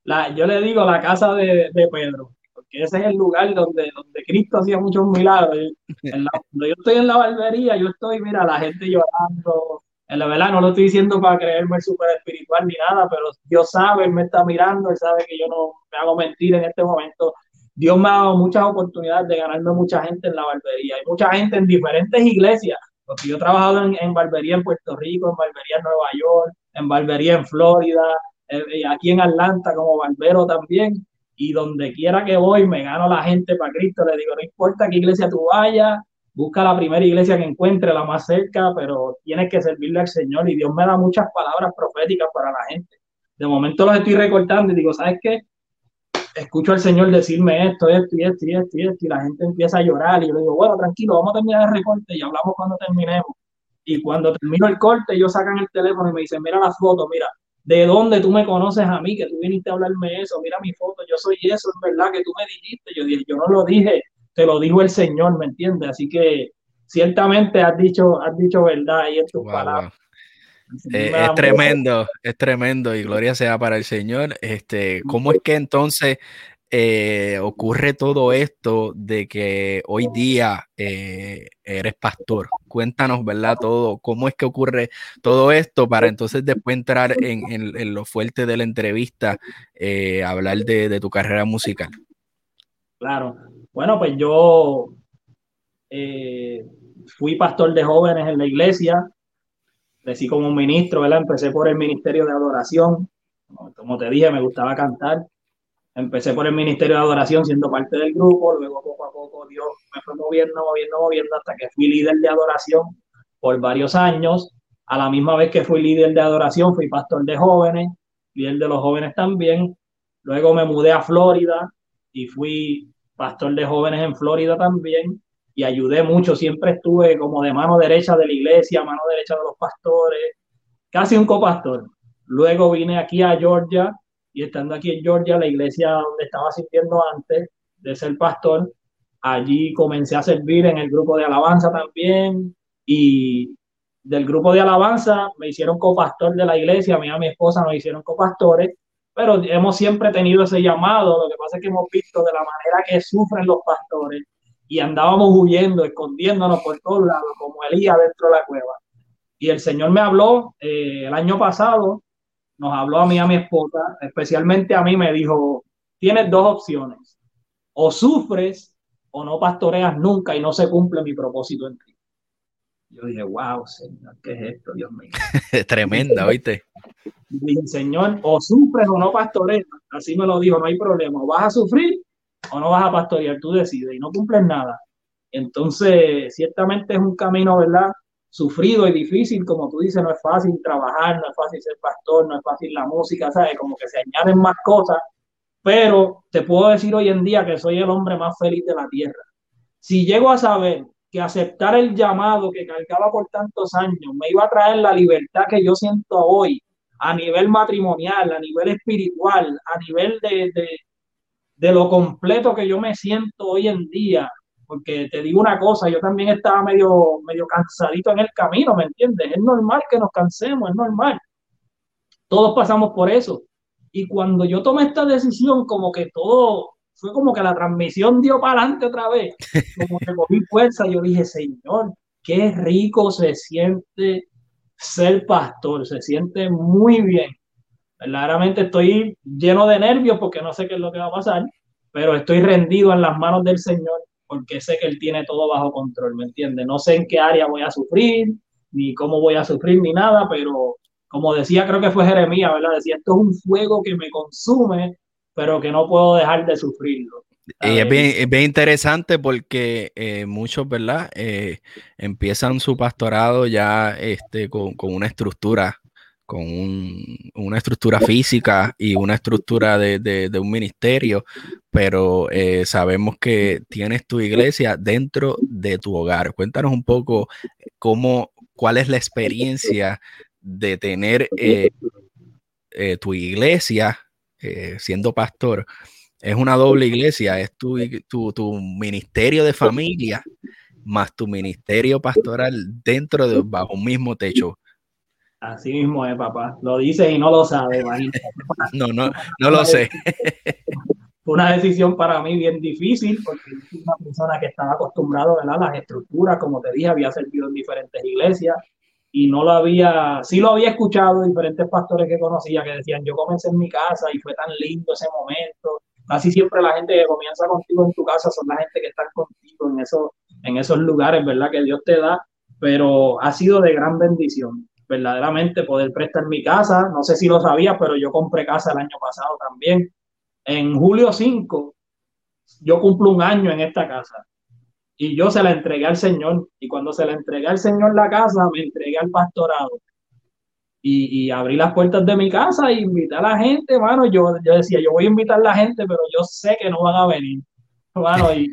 la, yo le digo, la casa de, de Pedro, porque ese es el lugar donde, donde Cristo hacía muchos milagros. cuando yo estoy en la barbería, yo estoy, mira, la gente llorando. En la verdad, no lo estoy diciendo para creerme súper espiritual ni nada, pero Dios sabe, Él me está mirando, Él sabe que yo no me hago mentir en este momento. Dios me ha dado muchas oportunidades de ganarme mucha gente en la barbería. Hay mucha gente en diferentes iglesias, porque yo he trabajado en, barbería en Puerto Rico, en barbería en Nueva York, en barbería en Florida, eh, aquí en Atlanta como barbero también. Y donde quiera que voy, me gano la gente para Cristo. Le digo, no importa qué iglesia tú vayas, busca la primera iglesia que encuentre, la más cerca, pero tienes que servirle al Señor. Y Dios me da muchas palabras proféticas para la gente. De momento los estoy recortando y digo, ¿sabes qué? Escucho al Señor decirme esto, esto y esto y esto y esto, y la gente empieza a llorar, y yo le digo, bueno, tranquilo, vamos a terminar el recorte y hablamos cuando terminemos. Y cuando termino el corte, ellos sacan el teléfono y me dicen, mira la foto, mira, ¿de dónde tú me conoces a mí? Que tú viniste a hablarme eso, mira mi foto, yo soy eso, es verdad que tú me dijiste. Yo dije, yo no lo dije, te lo dijo el Señor, ¿me entiendes? Así que ciertamente has dicho, has dicho verdad y en tus palabras. Eh, es tremendo, es tremendo y gloria sea para el Señor. Este, ¿Cómo es que entonces eh, ocurre todo esto de que hoy día eh, eres pastor? Cuéntanos, ¿verdad? Todo, ¿cómo es que ocurre todo esto para entonces después entrar en, lo fuerte de la entrevista, hablar de, de, tu carrera musical? Claro, bueno, pues yo fui pastor de jóvenes en la iglesia crecí como ministro, ¿verdad? Empecé por el ministerio de adoración. Como te dije, me gustaba cantar. Empecé por el ministerio de adoración siendo parte del grupo, luego poco a poco Dios me fue moviendo, moviendo, moviendo hasta que fui líder de adoración por varios años. A la misma vez que fui líder de adoración, fui pastor de jóvenes, líder de los jóvenes también. Luego me mudé a Florida y fui pastor de jóvenes en Florida también ayudé mucho. Siempre estuve como de mano derecha de la iglesia, mano derecha de los pastores, casi un copastor. Luego vine aquí a Georgia y estando aquí en Georgia, la iglesia donde estaba sirviendo antes de ser pastor, allí comencé a servir en el grupo de alabanza también y del grupo de alabanza me hicieron copastor de la iglesia, a mí y a mi esposa nos hicieron copastores, pero hemos siempre tenido ese llamado, lo que pasa es que hemos visto de la manera que sufren los pastores y andábamos huyendo, escondiéndonos por todos lados, como Elías dentro de la cueva. Y el Señor me habló eh, el año pasado, nos habló a mí a mi esposa, especialmente a mí, me dijo, tienes dos opciones, o sufres o no pastoreas nunca y no se cumple mi propósito en ti. Yo dije, wow, Señor, ¿qué es esto, Dios mío? Tremenda, ¿oíste? Dije, Señor, o sufres o no pastoreas. Así me lo dijo, no hay problema. Vas a sufrir o no vas a pastorear, tú decides y no cumples nada. Entonces, ciertamente es un camino, ¿verdad? Sufrido y difícil, como tú dices, no es fácil trabajar, no es fácil ser pastor, no es fácil la música, ¿sabes? Como que se añaden más cosas, pero te puedo decir hoy en día que soy el hombre más feliz de la tierra. Si llego a saber que aceptar el llamado que cargaba por tantos años me iba a traer la libertad que yo siento hoy a nivel matrimonial, a nivel espiritual, a nivel de, de lo completo que yo me siento hoy en día, porque te digo una cosa, yo también estaba medio, medio cansadito en el camino, ¿me entiendes? Es normal que nos cansemos, es normal. Todos pasamos por eso. Y cuando yo tomé esta decisión, como que todo, fue como que la transmisión dio para adelante otra vez, como que cogí fuerza, yo dije, Señor, qué rico se siente ser pastor, se siente muy bien. Verdaderamente estoy lleno de nervios porque no sé qué es lo que va a pasar, pero estoy rendido en las manos del Señor porque sé que Él tiene todo bajo control, ¿me entiendes? No sé en qué área voy a sufrir, ni cómo voy a sufrir, ni nada, pero como decía, creo que fue Jeremías, ¿verdad? Decía, esto es un fuego que me consume, pero que no puedo dejar de sufrirlo. Y es bien, interesante porque eh, muchos, ¿verdad? Eh, empiezan su pastorado ya este, con, una estructura, con una estructura física y una estructura de, un ministerio, pero eh, sabemos que tienes tu iglesia dentro de tu hogar. Cuéntanos un poco cómo, cuál es la experiencia de tener tu iglesia siendo pastor es una doble iglesia, es tu, tu, ministerio de familia más tu ministerio pastoral dentro de bajo un mismo techo. Así mismo es, papá. Lo dices y no lo sabes, No, no, no lo sé. Fue una decisión para mí bien difícil porque soy una persona que estaba acostumbrado a las estructuras, como te dije, había servido en diferentes iglesias y no lo había, sí lo había escuchado diferentes pastores que conocía que decían, yo comencé en mi casa y fue tan lindo ese momento casi siempre la gente que comienza contigo en tu casa son la gente que están contigo en esos, en esos lugares, ¿verdad? Que Dios te da, pero ha sido de gran bendición, verdaderamente poder prestar mi casa, no sé si lo sabías, pero yo compré casa el año pasado también. En julio 5, yo cumplo un año en esta casa y yo se la entregué al Señor y cuando se la entregué al Señor la casa, me entregué al pastorado y, y, abrí las puertas de mi casa e invité a la gente, mano. Yo, yo decía, yo voy a invitar a la gente, pero yo sé que no van a venir. Mano, y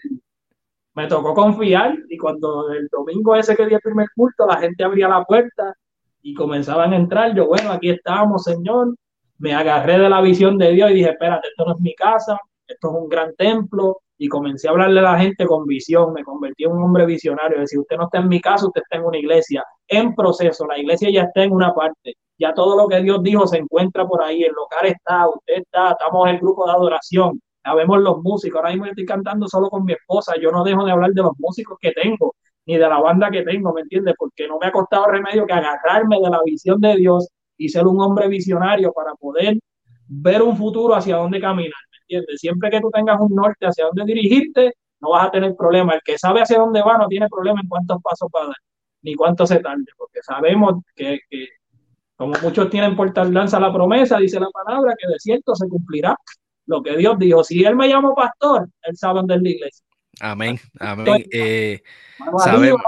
me tocó confiar. Y cuando el domingo ese que di el primer culto, la gente abría la puerta y comenzaban a entrar. Yo, bueno, aquí estamos, Señor. Me agarré de la visión de Dios y dije, espérate, esto no es mi casa, esto es un gran templo. Y comencé a hablarle a la gente con visión. Me convertí en un hombre visionario. Decir, usted no está en mi casa, usted está en una iglesia en proceso. La iglesia ya está en una parte. Ya todo lo que Dios dijo se encuentra por ahí. El local está, usted está, estamos en el grupo de adoración. Ya vemos los músicos. Ahora mismo estoy cantando solo con mi esposa. Yo no dejo de hablar de los músicos que tengo, ni de la banda que tengo, ¿me entiendes? Porque no me ha costado remedio que agarrarme de la visión de Dios y ser un hombre visionario para poder ver un futuro hacia dónde caminar, ¿me entiendes? Siempre que tú tengas un norte hacia dónde dirigirte, no vas a tener problema. El que sabe hacia dónde va no tiene problema en cuántos pasos va dar ni cuánto se tarde, porque sabemos que, como muchos tienen por tardanza la promesa, dice la palabra, que de cierto se cumplirá lo que Dios dijo. Si Él me llamó pastor, Él sabe dónde es la iglesia. Amén, amén. Eh, sabemos,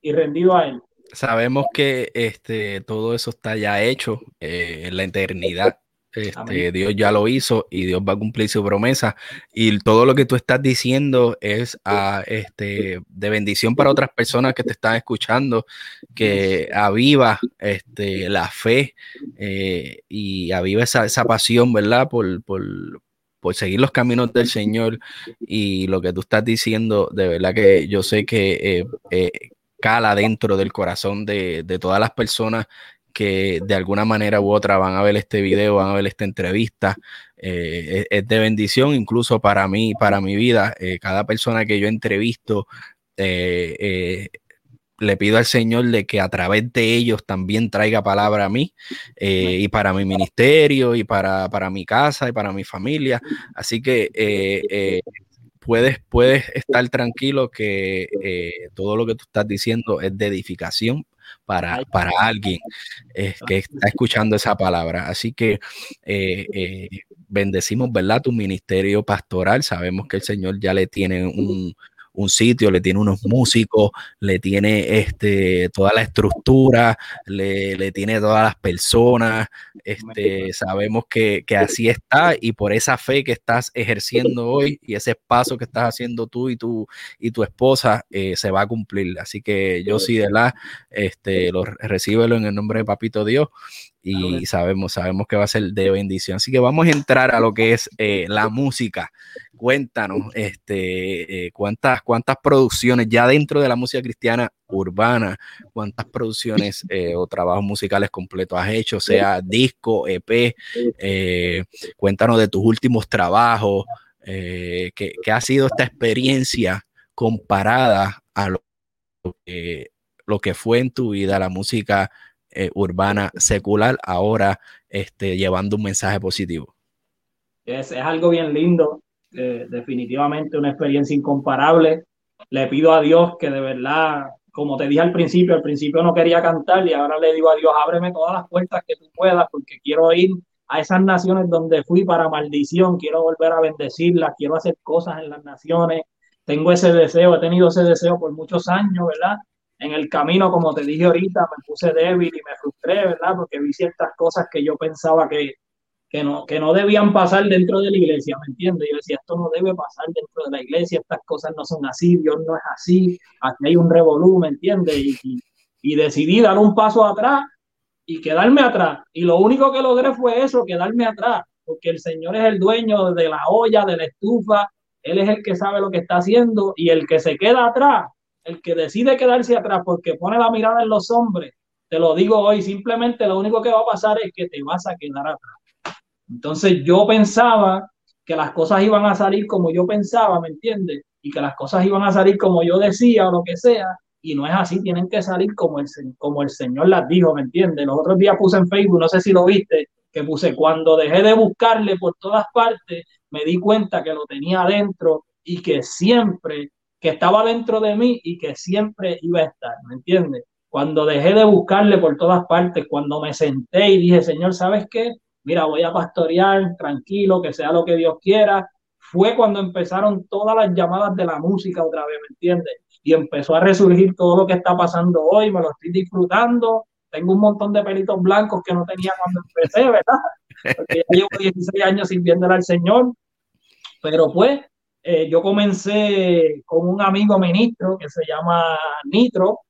y rendido a Él. Sabemos que este, todo eso está ya hecho eh, en la eternidad. Este, Dios ya lo hizo y Dios va a cumplir su promesa. Y todo lo que tú estás diciendo es a, este, de bendición para otras personas que te están escuchando, que aviva este, la fe eh, y aviva esa, esa pasión, ¿verdad? Por, por, por seguir los caminos del Señor y lo que tú estás diciendo, de verdad que yo sé que eh, eh, cala dentro del corazón de, de, todas las personas que de alguna manera u otra van a ver este video, van a ver esta entrevista. Eh, es, de bendición incluso para mí, para mi vida. Cada persona que yo entrevisto, eh, le pido al Señor de que a través de ellos también traiga palabra a mí y para mi ministerio y para, para, mi casa y para mi familia. Así que puedes, puedes estar tranquilo que todo lo que tú estás diciendo es de edificación para, para alguien eh, que está escuchando esa palabra. Así que eh, eh, bendecimos, ¿verdad? Tu ministerio pastoral. Sabemos que el Señor ya le tiene un, un sitio, le tiene unos músicos, le tiene este, toda la estructura, le, le tiene todas las personas. Este, sabemos que, que, así está y por esa fe que estás ejerciendo hoy y ese paso que estás haciendo tú y tu, y tu esposa eh, se va a cumplir. Así que yo sí, de la, este, lo recíbelo en el nombre de Papito Dios y sabemos, sabemos que va a ser de bendición. Así que vamos a entrar a lo que es eh, la música cuéntanos, este, eh, cuántas, cuántas producciones ya dentro de la música cristiana urbana, cuántas producciones eh, o trabajos musicales completos has hecho, sea disco, EP, eh, cuéntanos de tus últimos trabajos, ¿qué, ¿qué, ha sido esta experiencia comparada a lo que, lo que fue en tu vida la música urbana secular, ahora este, llevando un mensaje positivo. Es, es algo bien lindo definitivamente una experiencia incomparable. Le pido a Dios que de verdad, como te dije al principio, al principio no quería cantar y ahora le digo a Dios, ábreme todas las puertas que tú puedas porque quiero ir a esas naciones donde fui para maldición, quiero volver a bendecirlas, quiero hacer cosas en las naciones. Tengo ese deseo, he tenido ese deseo por muchos años, ¿verdad? En el camino, como te dije ahorita, me puse débil y me frustré, ¿verdad? Porque vi ciertas cosas que yo pensaba que, que no, que no debían pasar dentro de la iglesia, ¿me entiendes? Yo decía, esto no debe pasar dentro de la iglesia, estas cosas no son así, Dios no es así, aquí hay un revolú, ¿me entiendes? Y, y, decidí dar un paso atrás y quedarme atrás. Y lo único que logré fue eso, quedarme atrás, porque el Señor es el dueño de la olla, de la estufa, Él es el que sabe lo que está haciendo y el que se queda atrás, el que decide quedarse atrás porque pone la mirada en los hombres, te lo digo hoy, simplemente lo único que va a pasar es que te vas a quedar atrás. Entonces yo pensaba que las cosas iban a salir como yo pensaba, ¿me entiendes? Y que las cosas iban a salir como yo decía o lo que sea, y no es así, tienen que salir como el, como el Señor las dijo, ¿me entiendes? Los otros días puse en Facebook, no sé si lo viste, que puse cuando dejé de buscarle por todas partes, me di cuenta que lo tenía adentro y que siempre, que estaba dentro de mí y que siempre iba a estar, ¿me entiendes? Cuando dejé de buscarle por todas partes, cuando me senté y dije, Señor, ¿sabes qué? Mira, voy a pastorear, tranquilo, que sea lo que Dios quiera. Fue cuando empezaron todas las llamadas de la música otra vez, ¿me entiendes? Y empezó a resurgir todo lo que está pasando hoy, me lo estoy disfrutando. Tengo un montón de pelitos blancos que no tenía cuando empecé, ¿verdad? Porque llevo 16 años sirviéndole al Señor. Pero pues, eh, yo comencé con un amigo ministro que se llama Nitro.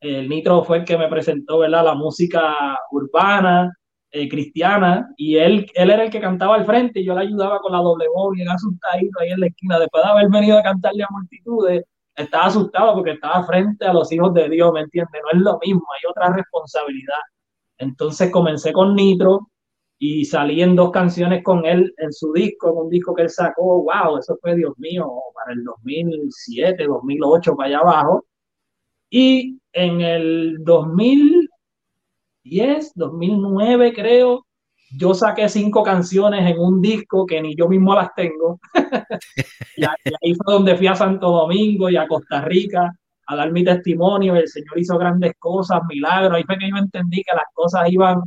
El Nitro fue el que me presentó, ¿verdad? La música urbana, eh, cristiana y él, él era el que cantaba al frente y yo le ayudaba con la doble voz y asustadito ahí en la esquina. Después de haber venido a cantarle a multitudes, estaba asustado porque estaba frente a los hijos de Dios, ¿me entiendes? No es lo mismo, hay otra responsabilidad. Entonces comencé con Nitro y salí en dos canciones con él en su disco, un disco que él sacó, wow, eso fue Dios mío, para el 2007, 2008, para allá abajo. Y en el 2000, 2010, 2009 creo, yo saqué cinco canciones en un disco que ni yo mismo las tengo. y, ahí fue donde fui a Santo Domingo y a Costa Rica a dar mi testimonio. El Señor hizo grandes cosas, milagros. Ahí fue que yo entendí que las cosas iban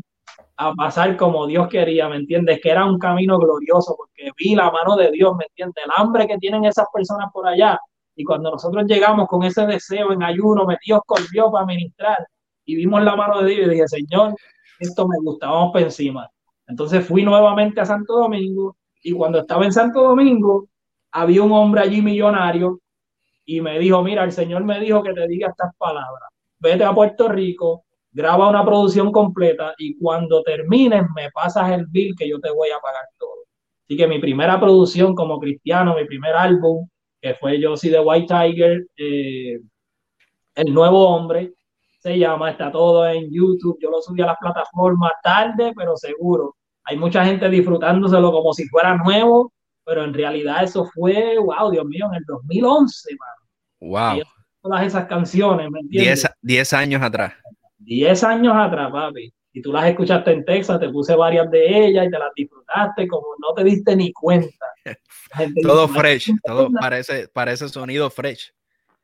a pasar como Dios quería, ¿me entiendes? Que era un camino glorioso porque vi la mano de Dios, ¿me entiendes? El hambre que tienen esas personas por allá. Y cuando nosotros llegamos con ese deseo en ayuno, Dios Dios para ministrar, y vimos la mano de Dios y dije, Señor, esto me gusta, vamos por encima. Entonces fui nuevamente a Santo Domingo y cuando estaba en Santo Domingo había un hombre allí millonario y me dijo, mira, el Señor me dijo que te diga estas palabras, vete a Puerto Rico, graba una producción completa y cuando termines me pasas el bill que yo te voy a pagar todo. Así que mi primera producción como cristiano, mi primer álbum, que fue Yo soy de White Tiger, eh, El Nuevo Hombre, se llama, está todo en YouTube, yo lo subí a las plataformas tarde, pero seguro. Hay mucha gente disfrutándoselo como si fuera nuevo, pero en realidad eso fue, wow, Dios mío, en el 2011, mano. Wow. todas esas canciones, ¿me entiendes? Diez, años atrás. Diez años atrás, papi. Y tú las escuchaste en Texas, te puse varias de ellas y te las disfrutaste como no te diste ni cuenta. todo fresh, todo parece, parece sonido fresh.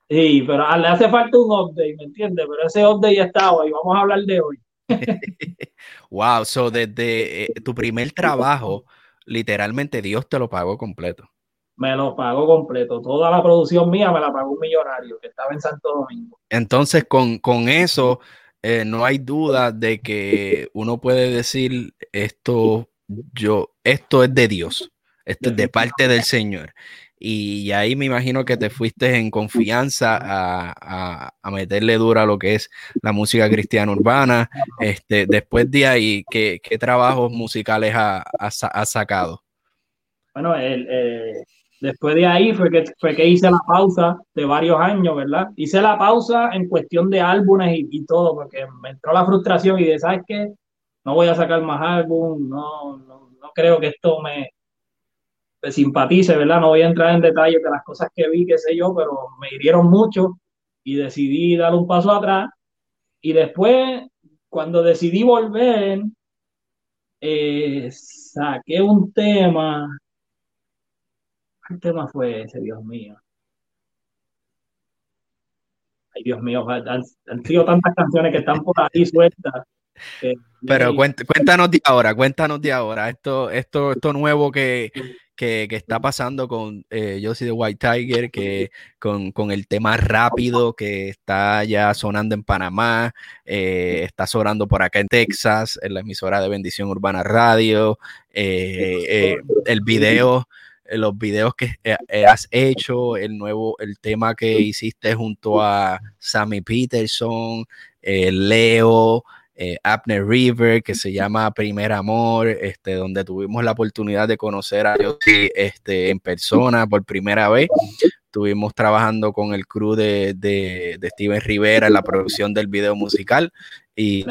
Sí, pero le hace falta un update, ¿me entiendes? Pero ese update ya está hoy, vamos a hablar de hoy. wow, so desde eh, tu primer trabajo, literalmente Dios te lo pagó completo. Me lo pagó completo. Toda la producción mía me la pagó un millonario que estaba en Santo Domingo. Entonces, con, con eso, eh, no hay duda de que uno puede decir esto, yo, esto es de Dios, esto es de parte del Señor. Y ahí me imagino que te fuiste en confianza a, meterle dura a lo que es la música cristiana urbana. Este, después de ahí, ¿qué, trabajos musicales has ha, sacado? Bueno, el, eh, Después de ahí fue que, fue que hice la pausa de varios años, ¿verdad? Hice la pausa en cuestión de álbumes y, todo, porque me entró la frustración y de, ¿sabes qué? No voy a sacar más álbum, no, no, no creo que esto me simpatice, ¿verdad? No voy a entrar en detalle de las cosas que vi, qué sé yo, pero me hirieron mucho y decidí dar un paso atrás. Y después, cuando decidí volver, eh, saqué un tema ¿Qué tema fue ese, Dios mío? Ay, Dios mío, han, sido tantas canciones que están por ahí sueltas. Pero cuéntanos de ahora, cuéntanos de ahora, esto, esto, esto nuevo que, que, que está pasando con eh, Josie de White Tiger, que con, con, el tema rápido que está ya sonando en Panamá, eh, está sonando por acá en Texas, en la emisora de Bendición Urbana Radio, eh, el video eh, los videos que eh, eh, has hecho, el nuevo, el tema que hiciste junto a Sammy Peterson, Leo, Abner River, que se llama Primer Amor, este, donde tuvimos la oportunidad de conocer a Yossi este, en persona por primera vez. Estuvimos trabajando con el crew de, de, Steven Rivera en la producción del video musical y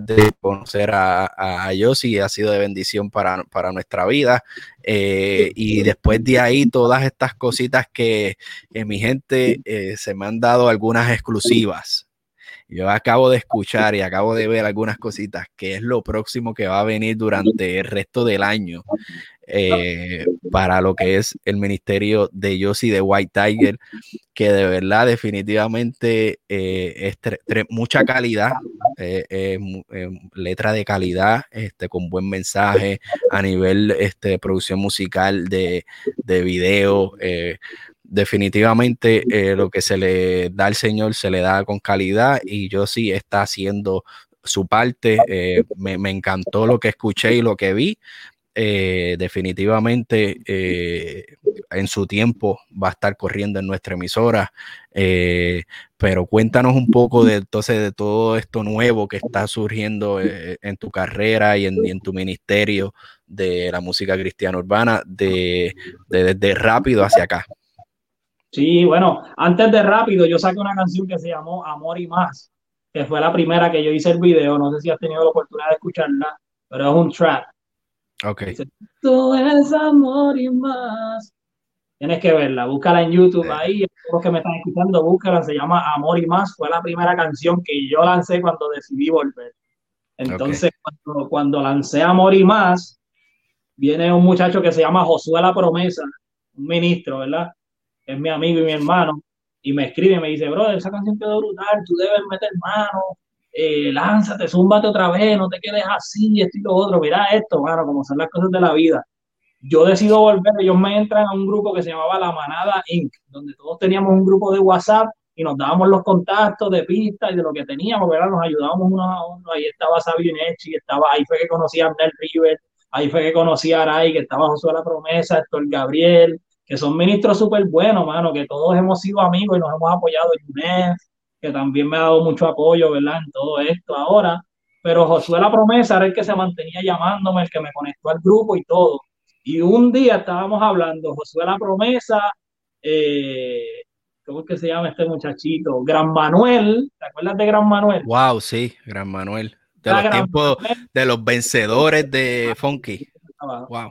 de conocer a, a, Yossi ha sido de bendición para, para nuestra vida. Eh, y después de ahí, todas estas cositas que, mi gente eh, se me han dado algunas exclusivas. Yo acabo de escuchar y acabo de ver algunas cositas que es lo próximo que va a venir durante el resto del año. Eh, para lo que es el ministerio de Yossi de White Tiger, que de verdad definitivamente eh, es mucha calidad, eh, letra de calidad, este, con buen mensaje a nivel este, producción musical, de, de video. Definitivamente lo que se le da al Señor se le da con calidad y Yossi está haciendo su parte. me, me, encantó lo que escuché y lo que vi. Eh, definitivamente eh, en su tiempo va a estar corriendo en nuestra emisora. Eh, pero cuéntanos un poco de entonces de todo esto nuevo que está surgiendo en tu carrera y en, tu ministerio de la música cristiana urbana, de, de, rápido hacia acá. Sí, bueno, antes de rápido yo saqué una canción que se llamó Amor y más, que fue la primera que yo hice el video, no sé si has tenido la oportunidad de escucharla, pero es un trap Ok. Todo es amor y más. Tienes que verla, búscala en YouTube ahí. Los que me están escuchando, búscala. Se llama Amor y más. Fue la primera canción que yo lancé cuando decidí volver. Entonces, cuando, cuando, lancé Amor y más, viene un muchacho que se llama Josué La Promesa, un ministro, ¿verdad? Es mi amigo y mi hermano. Y me escribe y me dice, bro, esa canción quedó brutal, tú debes meter mano, eh, lánzate, zúmbate otra vez, no te quedes así, esto y lo otro, mira esto, mano, como son las cosas de la vida. Yo decido volver, ellos me entran a un grupo que se llamaba La Manada Inc., donde todos teníamos un grupo de WhatsApp y nos dábamos los contactos de pistas y de lo que teníamos, ¿verdad? Nos ayudábamos uno a uno, ahí estaba Sabio Nechi, estaba, ahí fue que conocí a Abner River, ahí fue que conocí a Aray, que estaba Josué La Promesa, Héctor Gabriel, que son ministros súper buenos, mano, que todos hemos sido amigos y nos hemos apoyado, Yunes, que también me ha dado mucho apoyo, ¿verdad? En todo esto ahora. Pero Josué La Promesa era el que se mantenía llamándome, el que me conectó al grupo y todo. Y un día estábamos hablando, Josué La Promesa, eh, ¿cómo es que se llama este muchachito? Gran Manuel, ¿te acuerdas de Gran Manuel? Wow, sí, Gran Manuel. De los tiempos, de los vencedores de Funky. Wow.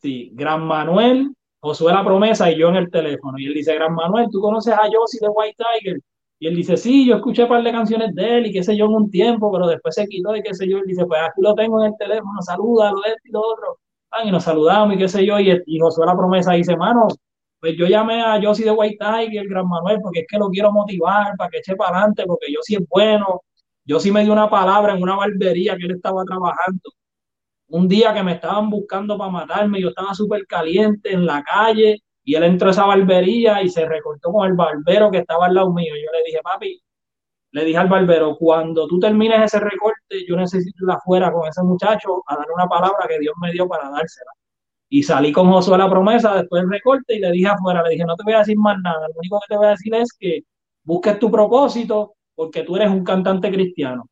Sí, Gran Manuel, Josué La Promesa y yo en el teléfono. Y él dice, Gran Manuel, ¿tú conoces a Josie de White Tiger? Y él dice, sí, yo escuché un par de canciones de él y qué sé yo en un tiempo, pero después se quitó y qué sé yo. Él dice, pues aquí lo tengo en el teléfono, saluda, lo esto y lo otro. y nos saludamos y qué sé yo. Y, y Josué la promesa dice, mano, pues yo llamé a Josie de White Tiger, el Gran Manuel, porque es que lo quiero motivar para que eche para adelante, porque yo sí es bueno. Yo sí me dio una palabra en una barbería que él estaba trabajando. Un día que me estaban buscando para matarme, yo estaba súper caliente en la calle y él entró a esa barbería y se recortó con el barbero que estaba al lado mío. Yo le dije, papi, le dije al barbero, cuando tú termines ese recorte, yo necesito ir afuera con ese muchacho a darle una palabra que Dios me dio para dársela. Y salí con Josué la promesa después del recorte y le dije afuera, le dije, no te voy a decir más nada, lo único que te voy a decir es que busques tu propósito porque tú eres un cantante cristiano.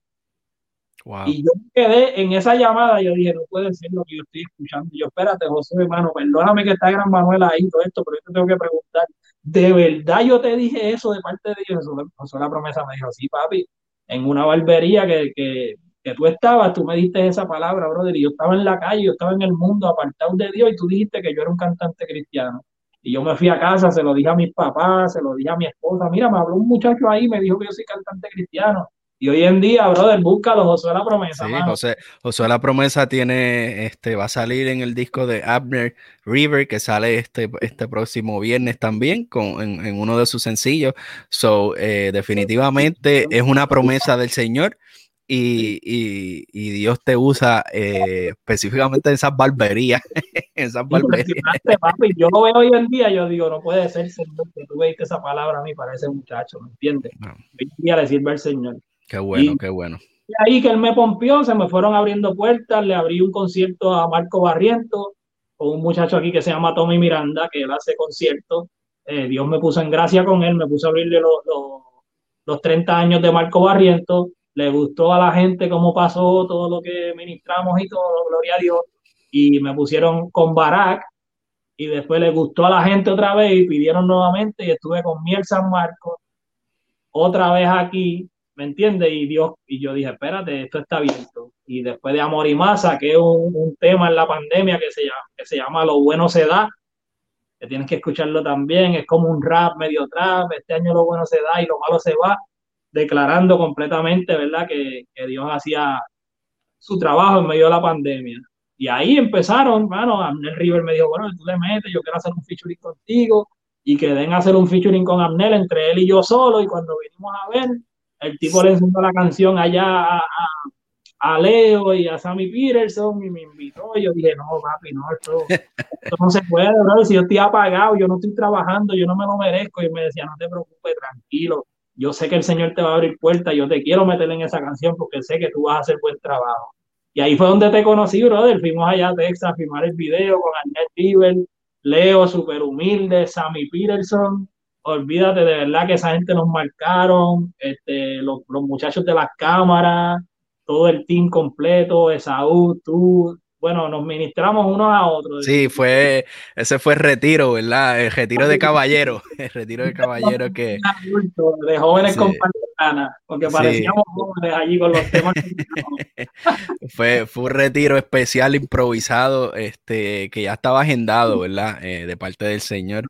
Y yo quedé en esa llamada, yo dije, no puede ser lo que yo estoy escuchando. yo, espérate, José, hermano, perdóname que está Gran Manuel ahí, todo esto, pero yo te tengo que preguntar, ¿de verdad yo te dije eso de parte de Dios? José la promesa me dijo, sí, papi, en una barbería que, que, que tú estabas, tú me diste esa palabra, brother, y yo estaba en la calle, yo estaba en el mundo apartado de Dios, y tú dijiste que yo era un cantante cristiano. Y yo me fui a casa, se lo dije a mis papás, se lo dije a mi esposa, mira, me habló un muchacho ahí, me dijo que yo soy cantante cristiano y hoy en día, brother, búscalo, Josué la promesa. Sí, José, Josué la promesa tiene, este, va a salir en el disco de Abner River, que sale este, este próximo viernes también, con, en, uno de sus sencillos. So, eh, definitivamente es una promesa del Señor. Y, y, Dios te usa eh, específicamente en esas barberías. en esas barberías. Yo lo veo hoy en día, yo digo, no puede ser, Señor, que tú veiste esa palabra a mí para ese muchacho, ¿me entiendes? No. Hoy en día le sirve al Señor. Qué bueno, qué bueno. Y ahí que él me pompió, se me fueron abriendo puertas, le abrí un concierto a Marco Barriento, con un muchacho aquí que se llama Tommy Miranda, que él hace conciertos. Eh, Dios me puso en gracia con él, me puso a abrirle los, los, 30 años de Marco Barriento. Le gustó a la gente cómo pasó todo lo que ministramos y todo, gloria a Dios. Y me pusieron con Barack, y después le gustó a la gente otra vez y pidieron nuevamente y estuve con Miel San Marcos otra vez aquí ¿me entiendes? Y Dios, y yo dije, espérate, esto está abierto. Y después de Amor y Más saqué un, un, tema en la pandemia que se, llama, que se llama Lo bueno se da, que tienes que escucharlo también, es como un rap, medio trap, este año lo bueno se da y lo malo se va, declarando completamente, ¿verdad? Que, que Dios hacía su trabajo en medio de la pandemia. Y ahí empezaron, bueno, Amnel River me dijo, bueno, tú le metes, yo quiero hacer un featuring contigo, y que den a hacer un featuring con Amnel entre él y yo solo, y cuando vinimos a ver, el tipo le enseñó la canción allá a, Leo y a Sammy Peterson y me invitó. Y yo dije, no, papi, no, esto, no se puede, bro. Si yo estoy apagado, yo no estoy trabajando, yo no me lo merezco. Y me decía, no te preocupes, tranquilo. Yo sé que el Señor te va a abrir puertas. Yo te quiero meter en esa canción porque sé que tú vas a hacer buen trabajo. Y ahí fue donde te conocí, brother. Fuimos allá a Texas a filmar el video con Annette River, Leo, súper humilde, Sammy Peterson olvídate de verdad que esa gente nos marcaron, este, los, los muchachos de las cámaras, todo el team completo, Esaú, tú, bueno, nos ministramos unos a otros. Sí, fue, ese fue el retiro, ¿verdad? El retiro de caballero, el retiro de caballero que... De jóvenes con porque parecíamos jóvenes allí con los temas. fue, fue un retiro especial, improvisado, este, que ya estaba agendado, ¿verdad? Eh, de parte del Señor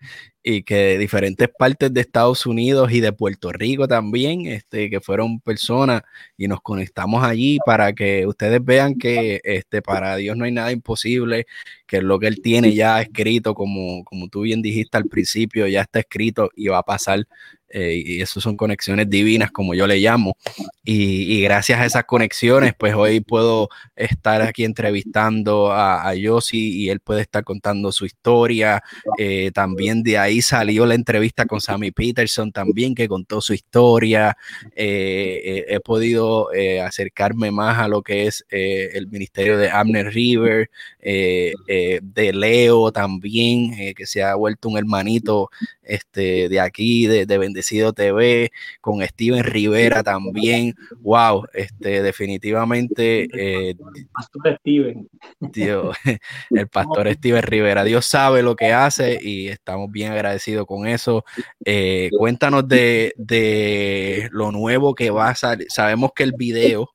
y que de diferentes partes de Estados Unidos y de Puerto Rico también, este, que fueron personas y nos conectamos allí para que ustedes vean que este, para Dios no hay nada imposible, que lo que Él tiene ya escrito, como, como tú bien dijiste al principio, ya está escrito y va a pasar eh, y eso son conexiones divinas, como yo le llamo. Y, gracias a esas conexiones, pues hoy puedo estar aquí entrevistando a, a y él puede estar contando su historia. Eh, también de ahí salió la entrevista con Sammy Peterson también, que contó su historia. Eh, he podido acercarme más a lo que es el ministerio de Abner River, de Leo también, que se ha vuelto un hermanito este, de aquí, de, de Bendecido TV, con Steven Rivera también. Wow, este, definitivamente. Eh, pastor Steven. Dios, el pastor Steven Rivera. Dios sabe lo que hace y estamos bien agradecidos con eso. Eh, cuéntanos de, de lo nuevo que va a salir. Sabemos que el video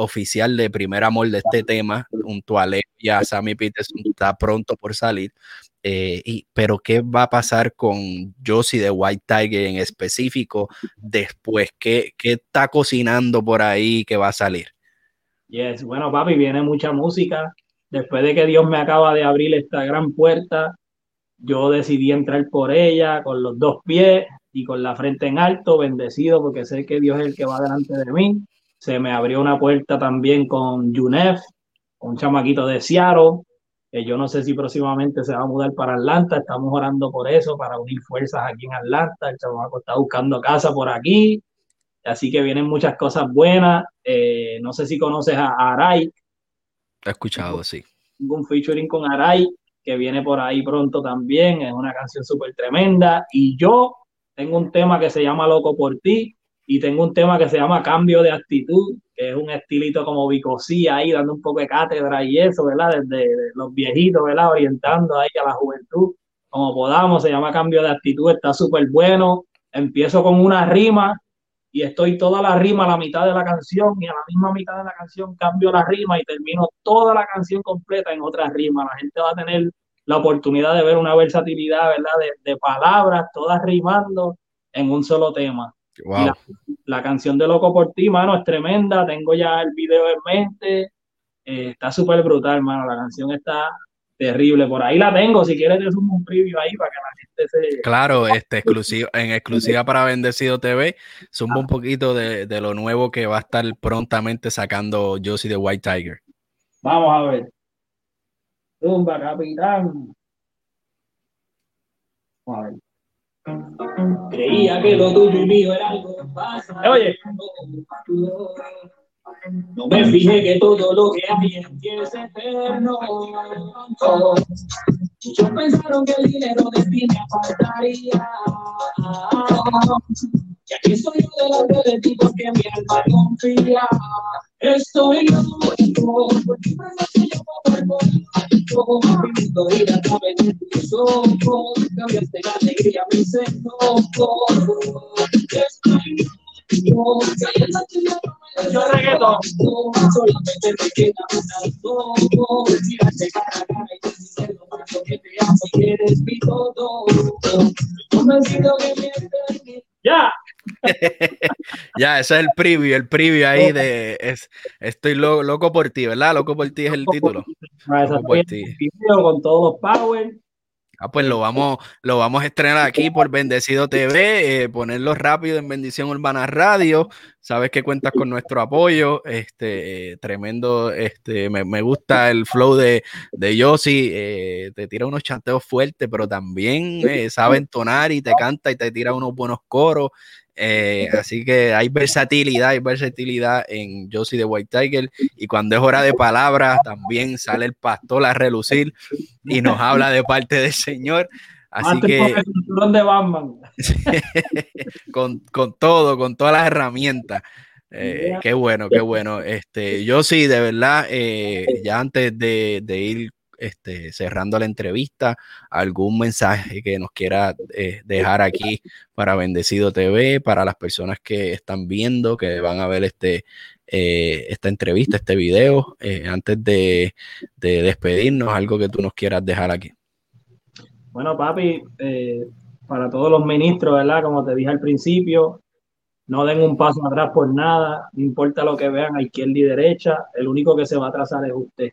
oficial de Primer Amor de este tema, junto a y a Sammy Peterson, está pronto por salir. Eh, y, pero ¿qué va a pasar con Josie de White Tiger en específico después? ¿Qué, ¿Qué, está cocinando por ahí que va a salir? Yes, bueno, papi, viene mucha música. Después de que Dios me acaba de abrir esta gran puerta, yo decidí entrar por ella con los dos pies y con la frente en alto, bendecido porque sé que Dios es el que va delante de mí. Se me abrió una puerta también con Junef, un chamaquito de Seattle yo no sé si próximamente se va a mudar para Atlanta, estamos orando por eso, para unir fuerzas aquí en Atlanta. El chamaco está buscando casa por aquí, así que vienen muchas cosas buenas. Eh, no sé si conoces a Aray. He escuchado, sí. Tengo un featuring con Aray que viene por ahí pronto también, es una canción súper tremenda. Y yo tengo un tema que se llama Loco por ti, y tengo un tema que se llama Cambio de Actitud, que es un estilito como bicosía ahí, dando un poco de cátedra y eso, ¿verdad? Desde los viejitos, ¿verdad? Orientando ahí a la juventud, como podamos, se llama Cambio de Actitud, está súper bueno. Empiezo con una rima y estoy toda la rima a la mitad de la canción y a la misma mitad de la canción cambio la rima y termino toda la canción completa en otra rima. La gente va a tener la oportunidad de ver una versatilidad, ¿verdad? De, de palabras, todas rimando en un solo tema. La, canción de Loco por ti, mano, es tremenda. Tengo ya el video en mente. Eh, está súper brutal, mano. La canción está terrible. Por ahí la tengo. Si quieres, te sumo un preview ahí para que la gente se. Claro, este exclusivo, en exclusiva para Bendecido TV. Sumo un poquito de, de, lo nuevo que va a estar prontamente sacando Josie de White Tiger. Vamos a ver. Tumba, capitán. Vamos a ver. Creía que lo tuyo y mío era algo pasado. Oye. No me fijé que todo lo que hay en ti es eterno. Muchos pensaron que el dinero de ti me faltaría. Y aquí estoy yo delante de ti porque mi alma confía. Estoy porque pensaste yo como como viviendo y la nave de tus ojos. Cambiaste la alegría. Estoy. Yo reggaetón. Solamente me queda foto. Mírate cara a cara y decirte lo mucho que te amo y eres mi todo. Convencido que me Ya. ya, ese es el preview, el preview ahí de es, Estoy loco por ti, ¿verdad? Loco por ti es el título. Loco por ti. Con todos los power. Ah, pues lo vamos, lo vamos a estrenar aquí por Bendecido TV, eh, ponerlo rápido en Bendición Urbana Radio. Sabes que cuentas con nuestro apoyo. Este, tremendo, este, me, me, gusta el flow de, de Yossi. Eh, te tira unos chanteos fuertes, pero también eh, sabe entonar y te canta y te tira unos buenos coros. Eh, así que hay versatilidad, hay versatilidad en Josie de White Tiger. Y cuando es hora de palabras, también sale el pastor a relucir y nos habla de parte del Señor. Así que. con, con, todo, con todas las herramientas. Eh, qué bueno, qué bueno. Este, yo sí, de verdad, eh, ya antes de, de ir este, cerrando la entrevista, algún mensaje que nos quiera eh, dejar aquí para Bendecido TV, para las personas que están viendo, que van a ver este, eh, esta entrevista, este video, eh, antes de, despedirnos, algo que tú nos quieras dejar aquí. Bueno, papi, para todos los ministros, ¿verdad? Como te dije al principio, no den un paso atrás por nada, no importa lo que vean a izquierda y derecha, el único que se va a atrasar es usted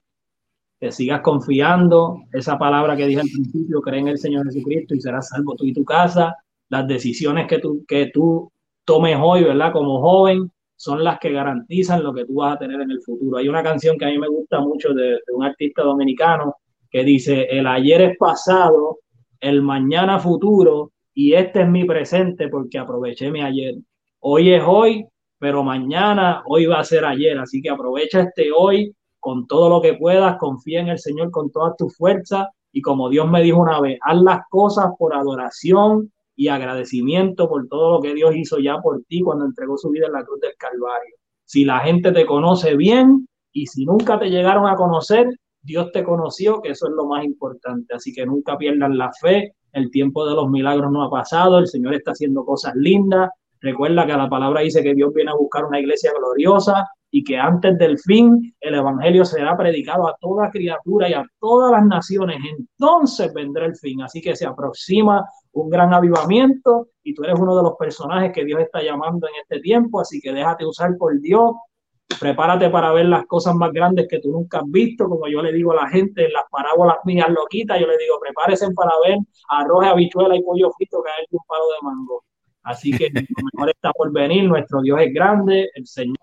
que sigas confiando, esa palabra que dije al principio, cree en el Señor Jesucristo y serás salvo tú y tu casa. Las decisiones que tú, que tú tomes hoy, ¿verdad? Como joven, son las que garantizan lo que tú vas a tener en el futuro. Hay una canción que a mí me gusta mucho de, de un artista dominicano que dice, el ayer es pasado, el mañana futuro y este es mi presente porque aproveché mi ayer. Hoy es hoy, pero mañana, hoy va a ser ayer, así que aprovecha este hoy con todo lo que puedas, confía en el Señor con todas tus fuerzas y como Dios me dijo una vez, haz las cosas por adoración y agradecimiento por todo lo que Dios hizo ya por ti cuando entregó su vida en la cruz del Calvario. Si la gente te conoce bien y si nunca te llegaron a conocer, Dios te conoció, que eso es lo más importante. Así que nunca pierdan la fe. El tiempo de los milagros no ha pasado. El Señor está haciendo cosas lindas. Recuerda que la palabra dice que Dios viene a buscar una iglesia gloriosa y que antes del fin el Evangelio será predicado a toda criatura y a todas las naciones. Entonces vendrá el fin. Así que se aproxima un gran avivamiento y tú eres uno de los personajes que Dios está llamando en este tiempo. Así que déjate usar por Dios. Prepárate para ver las cosas más grandes que tú nunca has visto, como yo le digo a la gente en las parábolas mías loquitas, yo le digo, prepárense para ver arroz, habichuela y pollo frito caer de un palo de mango. Así que lo mejor está por venir, nuestro Dios es grande, el Señor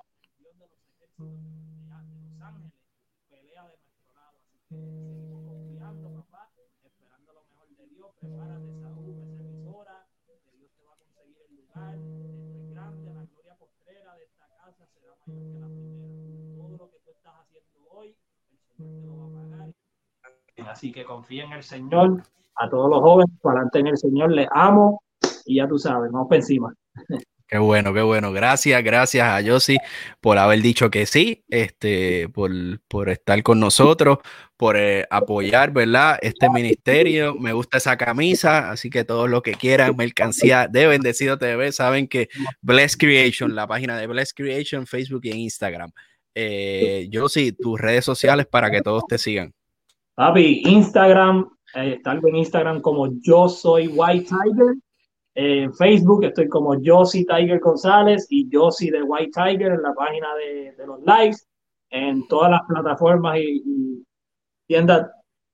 Así que confía en el Señor. A todos los jóvenes, adelante en el Señor, les amo y ya tú sabes, vamos para encima. Qué bueno, qué bueno. Gracias, gracias a Yossi por haber dicho que sí, este, por, por estar con nosotros, por eh, apoyar, ¿verdad? Este ministerio. Me gusta esa camisa, así que todos los que quieran mercancía de Bendecido TV saben que Bless Creation, la página de Bless Creation, Facebook y Instagram. Eh, Yossi, tus redes sociales para que todos te sigan. Papi, Instagram, eh, en Instagram como yo soy White Tiger en Facebook estoy como Josie Tiger González y Josie de White Tiger en la página de, los likes, en todas las plataformas y, tiendas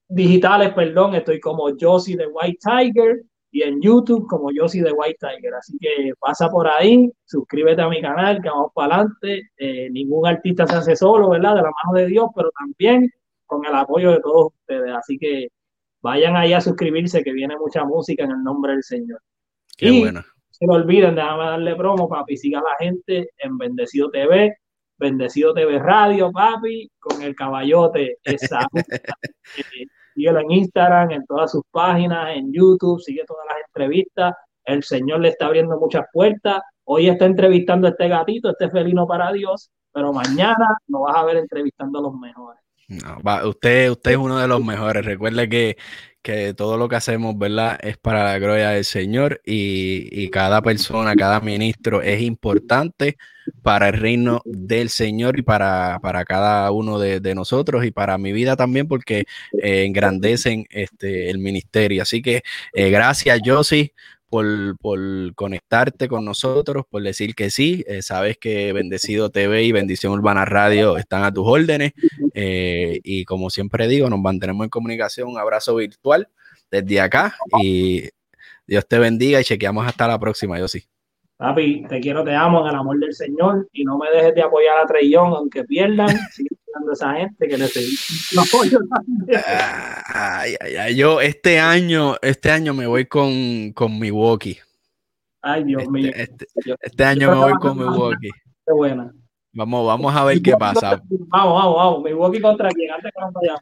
digitales, perdón, estoy como Josie de White Tiger y en YouTube como Josie de White Tiger. Así que pasa por ahí, suscríbete a mi canal, que vamos para adelante. Eh, ningún artista se hace solo, ¿verdad? De la mano de Dios, pero también con el apoyo de todos ustedes. Así que vayan ahí a suscribirse, que viene mucha música en el nombre del Señor. Qué y bueno. Se lo olviden, déjame darle promo, papi. Siga a la gente en Bendecido TV, Bendecido TV Radio, papi, con el caballote. Síguelo en Instagram, en todas sus páginas, en YouTube, sigue todas las entrevistas. El Señor le está abriendo muchas puertas. Hoy está entrevistando a este gatito, este felino para Dios, pero mañana lo vas a ver entrevistando a los mejores. Usted, usted es uno de los mejores. Recuerde que que todo lo que hacemos, ¿verdad? Es para la gloria del Señor y, cada persona, cada ministro es importante para el reino del Señor y para, para cada uno de, nosotros y para mi vida también porque eh, engrandecen este, el ministerio. Así que eh, gracias, Josie, por, por, conectarte con nosotros, por decir que sí. Eh, sabes que Bendecido TV y Bendición Urbana Radio están a tus órdenes. Eh, y como siempre digo, nos mantenemos en comunicación. Un abrazo virtual desde acá. Y Dios te bendiga y chequeamos hasta la próxima, yo sí. Papi, te quiero, te amo en el amor del Señor y no me dejes de apoyar a Trellón, aunque pierdan. A esa gente que necesita apoyo Ay, ay, ay, yo este año, este año me voy con, con Milwaukee. Ay, Dios este, mío. Este, este año me voy con Milwaukee. Qué buena. Vamos, vamos a ver qué pasa. Vamos, vamos, vamos. Milwaukee contra quién, antes que nos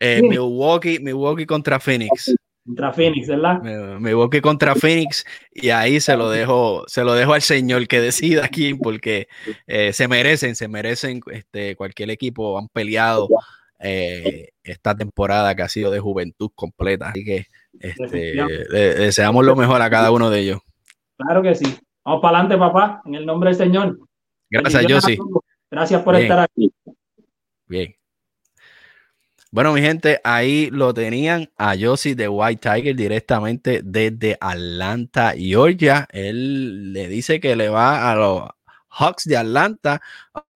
Eh, Milwaukee, Milwaukee contra Phoenix. Contra Phoenix, ¿verdad? Me, voy contra Phoenix y ahí se lo dejo, se lo dejo al señor que decida aquí porque eh, se merecen, se merecen, este, cualquier equipo han peleado eh, esta temporada que ha sido de juventud completa, así que este, deseamos lo mejor a cada uno de ellos. Claro que sí. Vamos para adelante, papá, en el nombre del Señor. Gracias, Josie. Gracias por estar aquí. Bien. Bueno, mi gente, ahí lo tenían a Josie de White Tiger directamente desde Atlanta, Georgia. Él le dice que le va a los Hawks de Atlanta.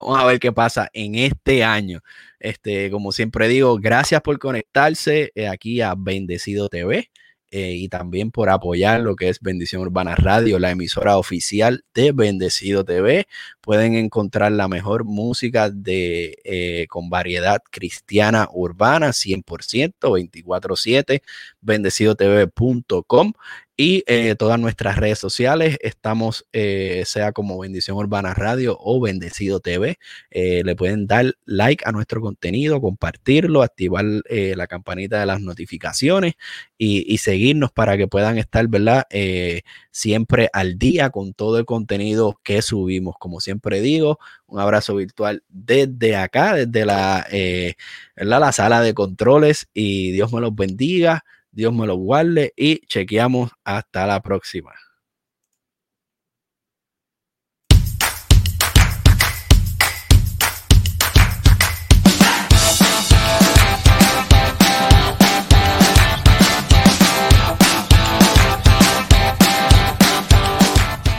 Vamos a ver qué pasa en este año. Este, como siempre digo, gracias por conectarse eh, aquí a Bendecido TV. Eh, y también por apoyar lo que es Bendición Urbana Radio, la emisora oficial de Bendecido TV. Pueden encontrar la mejor música de, eh, con variedad cristiana urbana, 100%, 24/7, bendecidotv.com y eh, todas nuestras redes sociales. Estamos, eh, sea como Bendición Urbana Radio o Bendecido TV. Eh, le pueden dar like a nuestro contenido, compartirlo, activar la campanita de las notificaciones y, seguirnos para que puedan estar, ¿verdad? siempre al día con todo el contenido que subimos. Como siempre digo, un abrazo virtual desde acá, desde la, la sala de controles y Dios me los bendiga. Dios me lo guarde y chequeamos hasta la próxima.